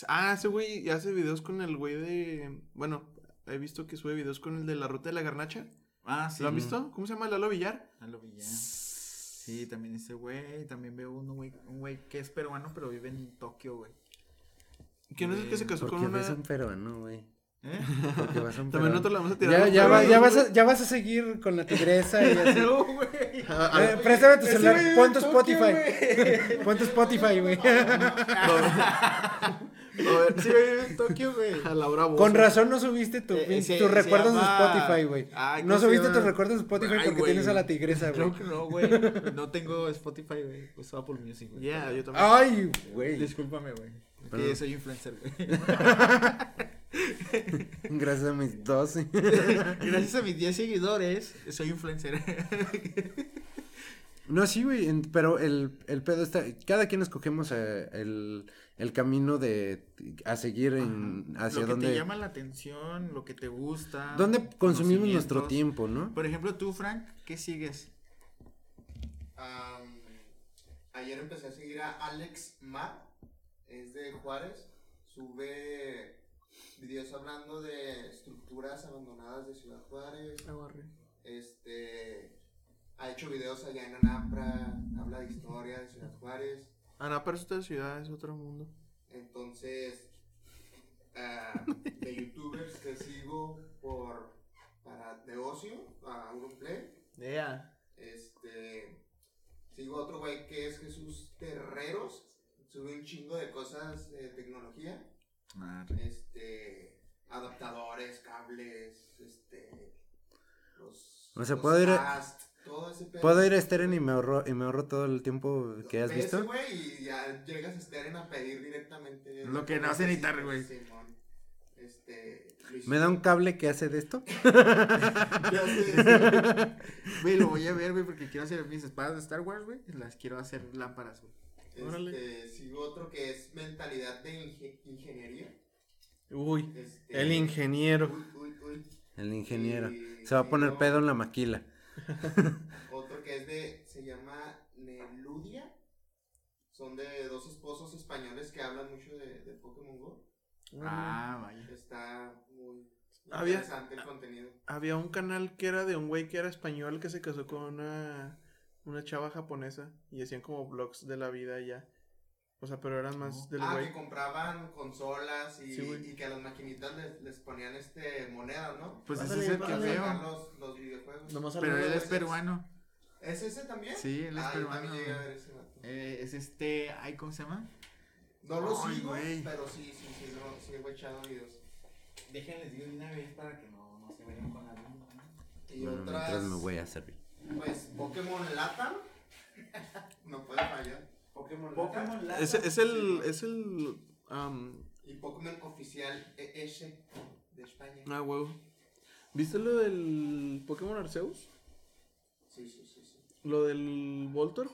Ah, ese güey hace videos con el güey de. Bueno, he visto que sube videos con el de la ruta de la garnacha. Ah, sí. ¿Lo han visto? ¿Cómo se llama? Lalo Villar. Ah, lo vi ya. Sí, también ese güey. También veo uno, güey, un güey que es peruano, pero vive en Tokio, güey. ¿Quién es el que se casó con una.? ves un peruano, güey. ¿Eh? Porque vas a un También peruano. nosotros la vamos a tirar. Ya, los ya, va- peruanos, ya, vas a, ya vas a seguir con la tigresa y así. No, güey. Eh, préstame tu celular, pon tu en Spotify. Pon tu Spotify, güey. A ver, Sí, en Tokio, güey. a Laura Bozo. Con razón no subiste tu, Eh, tus recuerdos llama- de Spotify, güey. Ay, No ¿cómo se subiste llama? tus recuerdos de Spotify Ay, porque güey. tienes a la tigresa, güey. Creo que no, güey. No tengo Spotify, güey. Uso Apple Music, güey. Ya, yo también. Ay, güey. Discúlpame, güey. Que soy influencer, güey. Gracias a mis dos. Gracias a mis 10 seguidores, soy influencer. No, sí, güey, pero el, el pedo está, cada quien escogemos eh, el, el camino de a seguir en, hacia lo que donde, te llama la atención, lo que te gusta. donde consumimos nuestro tiempo, ¿no? Por ejemplo, tú, Frank, ¿qué sigues? Ayer empecé a seguir a Alex Ma, es de Juárez, sube videos hablando de estructuras abandonadas de Ciudad Juárez, este, ha hecho videos allá en Anapra, habla de historia de Ciudad Juárez, Ana, pero es otra ciudad, es otro mundo. entonces, ah, de youtubers que sigo, por para de ocio a Auronplay. Yeah. Este sigo otro güey que es Jesús Terreros. Sube un chingo de cosas de tecnología. Ah, Este adaptadores, cables, este los, O sea, los puedo ir a- cast, todo ese pedo. Puedo ir a Steren y me ahorro, y me ahorro todo el tiempo que has visto. güey, y ya llegas a Steren a pedir directamente. Lo que no hace ni tar, güey. Este. ¿Me da un cable que hace de esto? Ya sé, Güey, lo voy a ver, güey, porque quiero hacer mis espadas de Star Wars, güey. Las quiero hacer lámparas, güey. Este, sigo otro que es mentalidad de inge- ingeniería. Uy, Este, el ingeniero. Uy, uy, uy. El ingeniero. Y Se va a poner pedo en la maquila. Otro que es de. Se llama Neludia. Son de dos esposos españoles que hablan mucho de, de Pokémon Go. Ah, vaya. Está muy Había- interesante el contenido. Había un canal que era de un güey que era español que se casó con una, una chava japonesa y hacían como vlogs de la vida ya. O sea, pero eran más del Ah, güey. que compraban consolas y, Sí, y que a las maquinitas les, les ponían este monedas, ¿no? Pues ese es el que veo. los, los videojuegos. Nomás Pero él es peruano. ¿Es ese también? Sí, él es ah, peruano. también llegué a ver ese vato. Eh, es este. Ay, ¿cómo se llama? No lo Ay, sigo, güey. pero sí, sí, sí, no, sí he echado videos. Déjenles digo de una vez para que no, no se vayan con la misma. Y Bueno, otras, mientras me voy a servir. Pues, Pokémon Latam. no puede fallar. Pokémon, Latam. Pokémon Lata. Es, es el. Es el. am, Y Pokémon Oficial ES de España. ah, huevo. ¿Viste lo del Pokémon Arceus? Sí, sí, sí, sí. Lo del Voltor.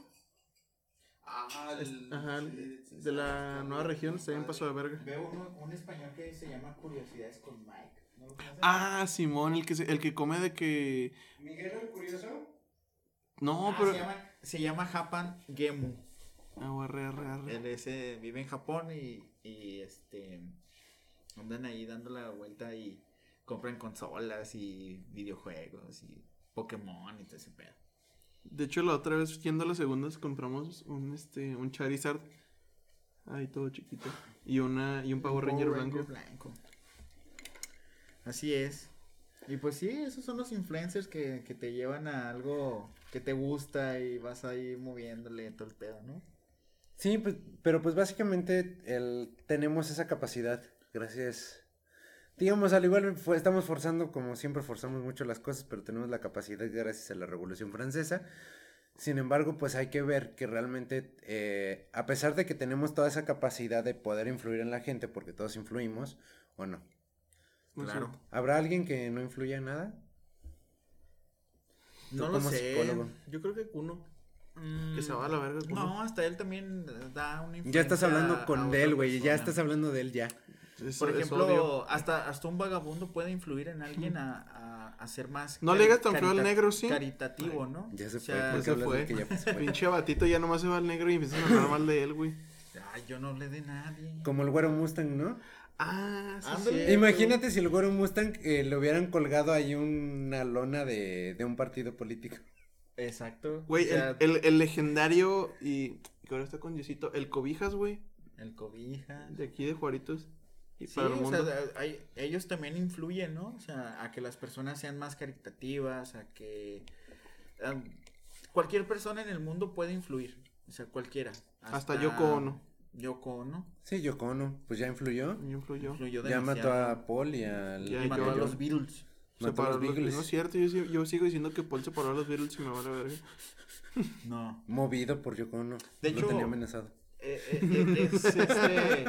Ah, Es- el, ajá, sí, sí, de la nueva región, está bien paso de verga. Veo uno, un español que se llama Curiosidades con Mike. ¿No lo? Ah, Simón, el que, se- el que come de que. Miguel el Curioso. No, Ah, pero. se, llama, se llama Japan Gemu. Ah, arre, arre, arre. Él es, eh, vive en Japón y, y este andan ahí dando la vuelta y compran consolas y videojuegos y Pokémon y todo ese pedo. De hecho, la otra vez, yendo a las segundas, compramos un, este, un Charizard. Ahí todo chiquito. Y, una, y un Power Ranger blanco. blanco. Así es. Y pues sí, esos son los influencers que, que te llevan a algo que te gusta y vas ahí moviéndole todo el pedo, ¿no? Sí, pues, pero pues básicamente el, tenemos esa capacidad, gracias. Digamos, al igual fue- estamos forzando, como siempre forzamos mucho las cosas, pero tenemos la capacidad gracias a la Revolución Francesa. Sin embargo, pues hay que ver que realmente, eh, a pesar de que tenemos toda esa capacidad de poder influir en la gente, porque todos influimos, o no, Claro. ¿habrá alguien que no influya en nada? No lo sé. psicólogo. Yo creo que uno. Que se va a la verga. Kuno. No, hasta él también da una Ya estás hablando con él, güey, ya estás hablando de él ya. Es- Por ejemplo, hasta, hasta un vagabundo puede influir en alguien a, a, a ser más. No le digas tan feo al negro, ¿sí? Caritativo, ¿no? Ya se O fue, sea, ¿por qué se hablas de fue. que ya se fue? Pinche batito ya nomás se va al negro y empiezan a hablar mal de él, güey. Ay, yo no hablé de nadie. Como el güero Mustang, ¿no? Ah, sí. Imagínate si el güero Mustang eh, le hubieran colgado ahí una lona de, de un partido político. Exacto. Güey, o sea, el, el, el legendario y que ahora está con Diosito, el Cobijas, güey, el cobija. de aquí de Juaritos. Y Sí, para el o mundo. sea, hay- ellos también influyen, ¿no? O sea, a que las personas sean más caritativas, a que cualquier persona en el mundo puede influir, o sea, cualquiera. Hasta Yoko Ono. Yoko Ono Sí, Yoko Ono, pues ya influyó. Y influyó. influyó Ya mató a Paul y al... Ya, y mató yo- a los Beatles. mató a Separó los Beatles. No es cierto, yo, sigo- yo sigo diciendo que Paul separó a los Beatles y me vale verga. No. Movido por Yoko Ono. De Lo hecho- tenía amenazado. Eh, eh, eh, es, este,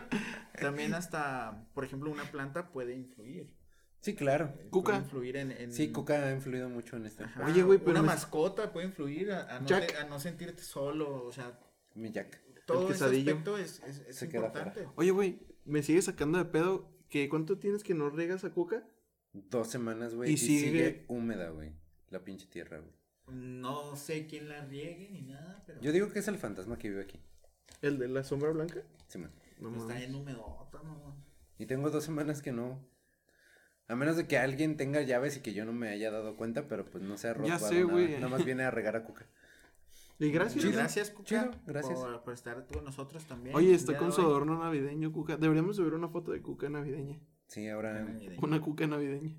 también hasta, por ejemplo, una planta puede influir. Sí, claro. Cuca. Puede influir en, en- Sí, Cuca ha influido mucho en este. Ajá, Oye, güey, pero una me- mascota puede influir a, a no, te- a no sentirte solo, o sea, Mi Jack. Todo ese quesadillo. aspecto es, es, es Se queda importante. Oye, güey, me sigue sacando de pedo que ¿cuánto tienes que no riegas a Cuca? Dos semanas, güey. Y Y, sigue- sigue... húmeda, güey. La pinche tierra, güey. No sé quién la riegue ni nada, pero Yo digo que es el fantasma que vive aquí. ¿El de la sombra blanca? Sí, man. No está en humedota, mamá. Y tengo dos semanas que no. A menos de que alguien tenga llaves y que yo no me haya dado cuenta, pero pues no se ha robado Ya sé, nada. güey. Nada más viene a regar a Cuca. Y gracias. Chido. Gracias, Cuca, chido, gracias. Por, por estar con nosotros también. Oye, está con su adorno navideño, Cuca. Deberíamos subir una foto de Cuca navideña. Sí, ahora. Una Cuca navideña.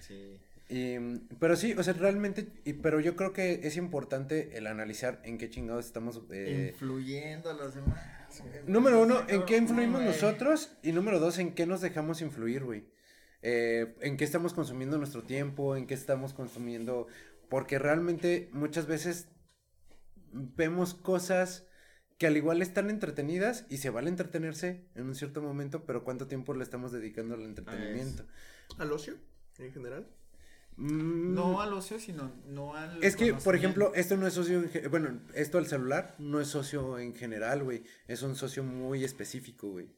Sí. Y, pero sí, o sea, realmente, y- pero yo creo que es importante el analizar en qué chingados estamos. eh, Influyendo a los demás. número uno, en qué influimos nosotros. Y número dos, en qué nos dejamos influir, güey. Eh, en qué estamos consumiendo nuestro tiempo, en qué estamos consumiendo. Porque realmente muchas veces vemos cosas que al igual están entretenidas y se vale entretenerse en un cierto momento, pero cuánto tiempo le estamos dedicando al entretenimiento. ¿Al ocio? En general. Mm, No al ocio, sino no al. Es que, por ejemplo, esto no es socio, en bueno, esto al celular no es socio en general, güey. Es un socio muy específico, güey.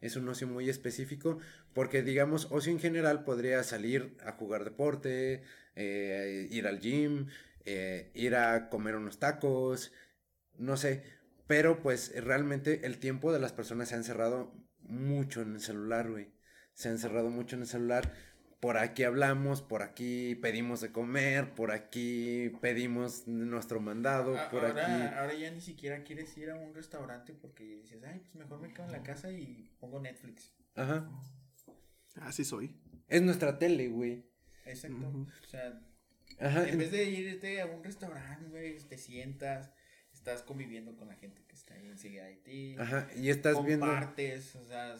Es un ocio muy específico porque, digamos, ocio en general podría salir a jugar deporte, eh, ir al gym, eh, ir a comer unos tacos, no sé. Pero, pues, realmente el tiempo de las personas se ha encerrado mucho en el celular, güey. Se ha encerrado mucho en el celular por aquí hablamos, por aquí pedimos de comer, por aquí pedimos nuestro mandado, A- por ahora, aquí. ahora ya ni siquiera quieres ir a un restaurante porque dices, ay, pues mejor me quedo en la casa y pongo Netflix. Ajá. Así soy. Es nuestra tele, güey. Exacto. O sea, Ajá. en vez de irte a un restaurante, güey, te sientas, estás conviviendo con la gente que está ahí enseguida de ti. Ajá. Y estás viendo. compartes, o sea,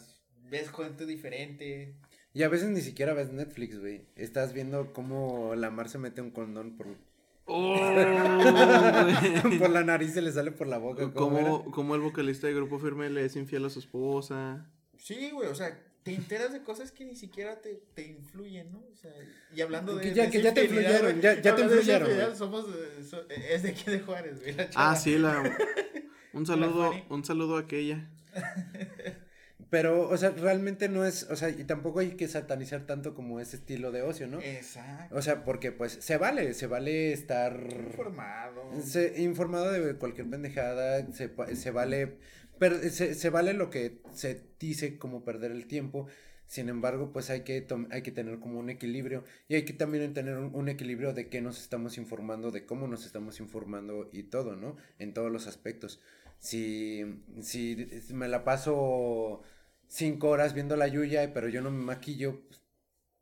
ves gente diferente. Y a veces ni siquiera ves Netflix, güey. Estás viendo cómo la Mar se mete un condón por, por la nariz se le sale por la boca. ¿cómo como el vocalista de Grupo Firme le es infiel a su esposa. Sí, güey, o sea, te enteras de cosas que ni siquiera te, te influyen, ¿no? O sea, y hablando de. Que ya- de que ya te influyeron, ya- ya te de influyeron. Somos, so- es de aquí de Juárez, güey. la chava. Ah, sí, la. Un saludo, un saludo a aquella. Pero, o sea, realmente no es. O sea, y tampoco hay que satanizar tanto como ese estilo de ocio, ¿no? Exacto. O sea, porque pues se vale, se vale estar Informado. se- informado de cualquier pendejada, se, se vale per- se, se vale lo que se dice como perder el tiempo. Sin embargo, pues hay que hay que tener como un equilibrio y hay que también tener un, un equilibrio de qué nos estamos informando, de cómo nos estamos informando y todo, ¿no? En todos los aspectos. Si si me la paso cinco horas viendo la Yuya, pero yo no me maquillo,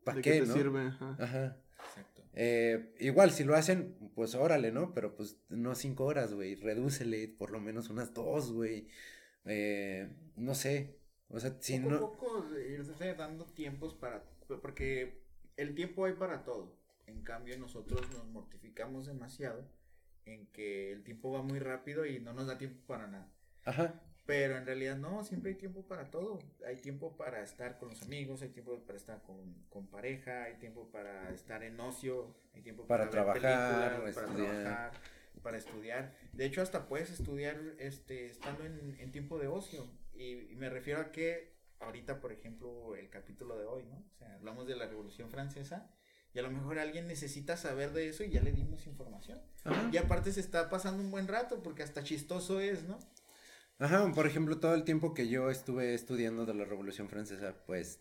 ¿para ¿De qué, qué te no? sirve? Ajá. Ajá. Exacto. Eh, igual, si lo hacen, pues órale, ¿no? Pero pues no cinco horas, güey. Redúcele por lo menos unas dos, güey. Eh, no sé. O sea, si poco no. poco irse dando tiempos para. Porque el tiempo hay para todo. En cambio, nosotros nos mortificamos demasiado en que el tiempo va muy rápido y no nos da tiempo para nada. Ajá. Pero en realidad no, siempre hay tiempo para todo. Hay tiempo para estar con los amigos, hay tiempo para estar con, con pareja, hay tiempo para estar en ocio, hay tiempo Para para, trabajar, para estudiar. trabajar, para estudiar. De hecho, hasta puedes estudiar este, estando en, en tiempo de ocio. Y, y me refiero a que ahorita, por ejemplo, el capítulo de hoy, ¿no? O sea, hablamos de la Revolución Francesa. Y a lo mejor alguien necesita saber de eso y ya le dimos información. Ajá. Y aparte se está pasando un buen rato porque hasta chistoso es, ¿no? Ajá. Por ejemplo, todo el tiempo que yo estuve estudiando de la Revolución Francesa, pues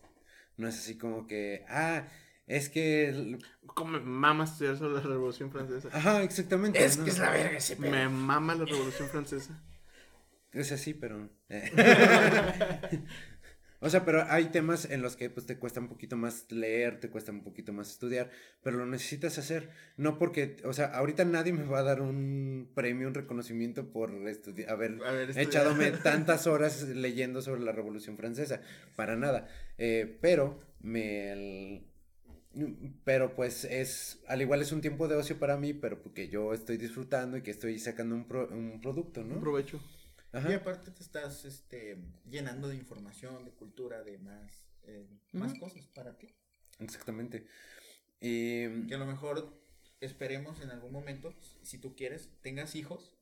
no es así como que. Ah, es que. el- ¿Cómo me mama estudiar sobre la Revolución Francesa? Ajá, exactamente. Es ¿no? que es la verga ese pedo. Me mama la Revolución Francesa. Es así, pero. o sea, pero hay temas en los que pues te cuesta un poquito más leer, te cuesta un poquito más estudiar, pero lo necesitas hacer. No porque, o sea, ahorita nadie me va a dar un premio, un reconocimiento por estudi- haber A ver, echadome tantas horas leyendo sobre la Revolución Francesa. Para nada. Eh, pero me. el- Pero pues es, al igual es un tiempo de ocio para mí, pero porque yo estoy disfrutando y que estoy sacando un, pro- un producto, ¿no? Un provecho. Ajá. Y aparte te estás este, llenando de información, de cultura, de más, eh, más cosas para ti. Exactamente. Y Que a lo mejor esperemos en algún momento, si tú quieres, tengas hijos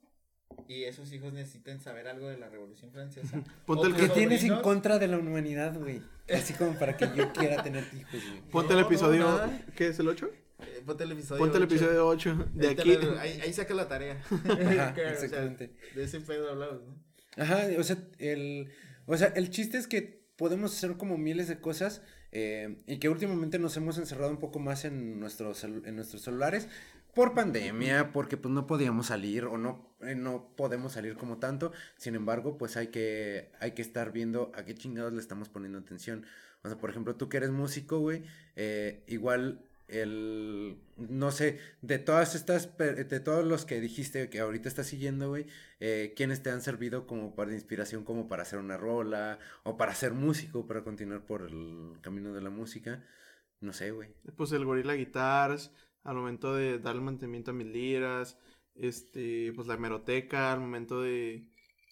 y esos hijos necesiten saber algo de la Revolución Francesa. Ponte el O ¿qué tus tienes en contra de la humanidad, güey? Así como para que yo quiera tener hijos, güey. Ponte No, el no, episodio. nada. ¿Qué es el 8? Eh, ponte el episodio. Ponte el ocho. episodio 8 de aquí. la- ahí, ahí saca la tarea. Ajá, Claro, o sea, exactamente. de ese pedo hablamos, ¿no? Ajá, o sea, el, o sea, el chiste es que podemos hacer como miles de cosas eh, y que últimamente nos hemos encerrado un poco más en nuestros, en nuestros celulares por pandemia, porque pues no podíamos salir o no, eh, no podemos salir como tanto. Sin embargo, pues hay que, hay que estar viendo a qué chingados le estamos poniendo atención. O sea, por ejemplo, tú que eres músico, güey, eh, igual el, no sé, de todas estas, de todos los que dijiste que ahorita estás siguiendo, güey, eh, ¿quiénes te han servido como para inspiración, como para hacer una rola, o para ser músico, para continuar por el camino de la música? No sé, güey. Pues el Gorilla Guitars, al momento de darle mantenimiento a mis liras, este, pues la hemeroteca, al momento de,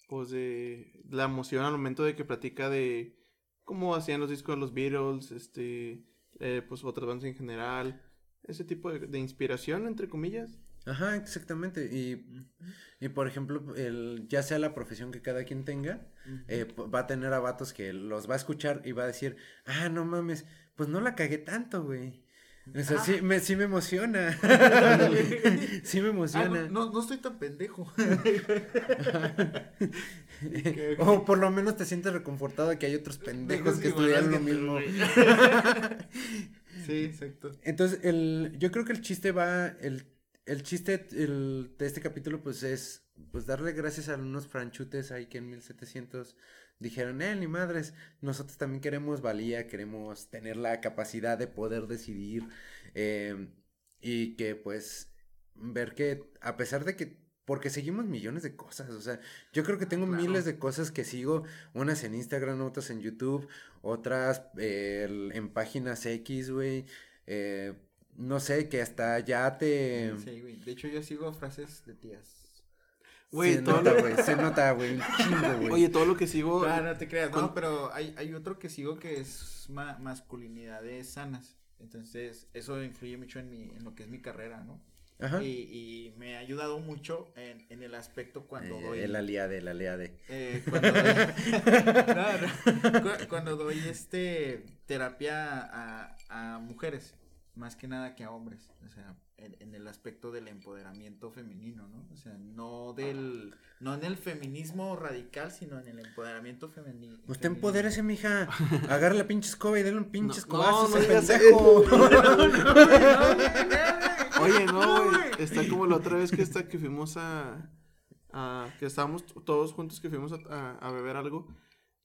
pues de, la emoción al momento de que platica de cómo hacían los discos de los Beatles, este, eh, pues otras bandas en general, ese tipo de, de inspiración, entre comillas. Ajá, exactamente. Y, y por ejemplo, el, ya sea la profesión que cada quien tenga, eh, va a tener a vatos que los va a escuchar y va a decir, ah, no mames, pues no la cagué tanto, güey. O sea, sí, me, sí me emociona. sí me Ah, emociona. no, no, no estoy tan pendejo. o por lo menos te sientes reconfortado de que hay otros pendejos que estudian lo mismo. Sí, exacto. Entonces, el, yo creo que el chiste va, el, el chiste el, de este capítulo, pues es, pues darle gracias a unos franchutes ahí que en 1700 dijeron, eh, ni madres, nosotros también queremos valía, queremos tener la capacidad de poder decidir, eh, y que pues ver que a pesar de que, porque seguimos millones de cosas, o sea, yo creo que tengo miles de cosas que sigo, unas en Instagram, otras en YouTube, otras eh, en páginas X, güey, eh, no sé, que hasta ya te... Sí, güey. De hecho, yo sigo frases de tías. Güey, se todo nota, lo- güey, se nota, güey, un chingo, güey. Oye, todo lo que sigo, Ah, no te creas, con- no, pero hay, hay otro que sigo que es ma- masculinidades sanas. Entonces, eso influye mucho en, mi, en lo que es mi carrera, ¿no? Ajá. Y, y me ha ayudado mucho en, en el aspecto cuando Eh, doy. El aliade, el aliade. eh, cuando doy, no, no, cu- cuando doy este terapia a, a mujeres, más que nada que a hombres, o sea, en, en el aspecto del empoderamiento femenino, ¿no? O sea, no del, no en el feminismo radical, sino en el empoderamiento femenino. Usted empodérese, mija. Agarra la pinche escoba y dale un pinche No, escobazo no, no digas pendejo. Oye, no, güey. Está como la otra vez que está que fuimos a, a- que estábamos todos juntos que fuimos a, a- a beber algo.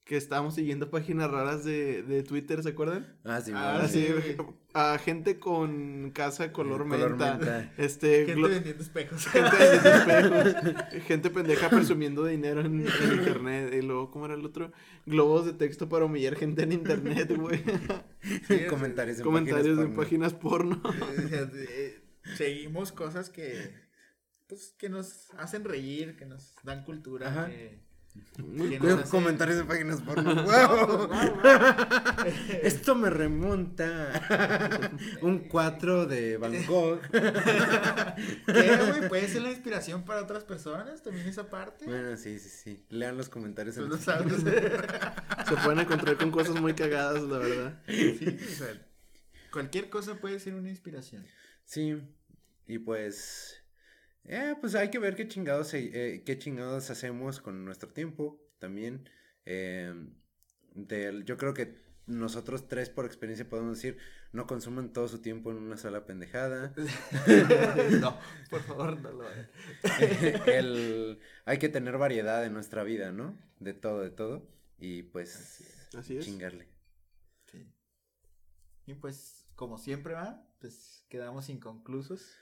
Que estábamos siguiendo páginas raras de, de Twitter, ¿se acuerdan? Ah, sí, Ah, madre. Sí, güey, a gente con casa color Color menta. menta. Este, Gente glo- vendiendo espejos. gente vendiendo espejos, gente pendeja presumiendo dinero en, en internet. Y luego, ¿cómo era el otro? Globos de texto para humillar gente en internet, güey. Sí, Comentarios en Comentarios en páginas páginas porno. porno. O sea, eh, seguimos cosas que pues que nos hacen reír, que nos dan cultura, Ajá. que, Muy Comentarios en páginas porno. ¡Wow! Esto me remonta un 4 de Van Gogh. ¿Qué, güey? Puede ser la inspiración para otras personas, también esa parte. Bueno, sí, sí, sí. Lean los comentarios. Tú lo sabes. Se pueden encontrar con cosas muy cagadas, la verdad. Sí, o sea, cualquier cosa puede ser una inspiración. Sí, y pues, eh, pues hay que ver qué chingados, eh, qué chingados hacemos con nuestro tiempo también. Eh, yo creo que nosotros tres por experiencia podemos decir, no consuman todo su tiempo en una sola pendejada. no, por favor, no lo hagan. El, hay que tener variedad en nuestra vida, ¿no? De todo, de todo. Y pues, Así es. chingarle. Sí. Y pues, como siempre va, pues quedamos inconclusos.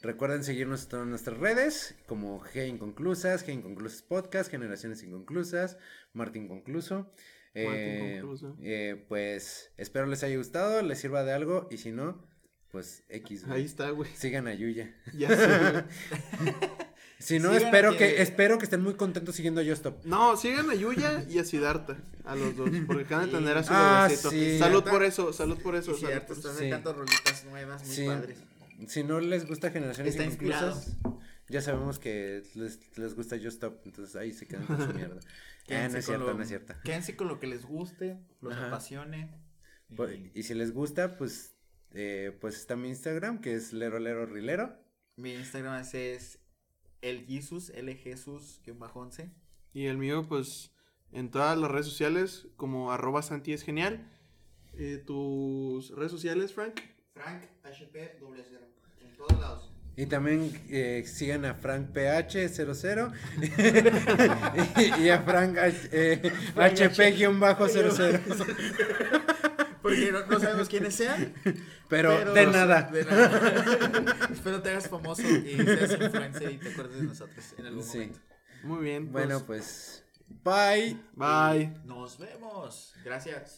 Recuerden seguirnos en todas nuestras redes, como G Inconclusas, G Inconclusas Podcast, Generaciones Inconclusas, Martín Concluso. Eh, Concluso. eh, pues espero les haya gustado, les sirva de algo y si no, pues X. güey. Ahí está, güey. Sigan a Yuya. Ya sé. Si no, Sigan espero que, espero que estén muy contentos siguiendo a Justop. No, sigan a Yuya y a Siddhartha, a los dos, porque acaban de tener a su Ah, sí. Salud por eso, salud por eso. Y eso. están Sí. sacando rolitas nuevas, muy Sí. padres. Si no les gusta Generaciones Está inspirado. Ya sabemos que les, les gusta Justop, entonces ahí se quedan con su mierda. Ah, no es cierto, lo- no es cierto. Quédense con lo que les guste, los Ajá. apasione. y- Por- Y si les gusta, pues, eh, pues está mi Instagram, que es Lero Lero Rilero. Mi Instagram ese es el Jesus, L Jesus, que bajo 11. Y el mío, pues, en todas las redes sociales, como arroba Santi es genial. Eh, ¿Tus redes sociales, Frank? Frank HP doble cero. En todos lados. Y también eh, sigan a Frank PH00 y, y a Frank H- eh, HP-00. Porque no, no sabemos quiénes sean. Pero, de nada. de nada. Espero te hagas famoso y seas influencer y te acuerdes de nosotros en algún Sí. momento. Muy bien. Bueno, pues, pues. Bye. bye. Nos vemos. Gracias.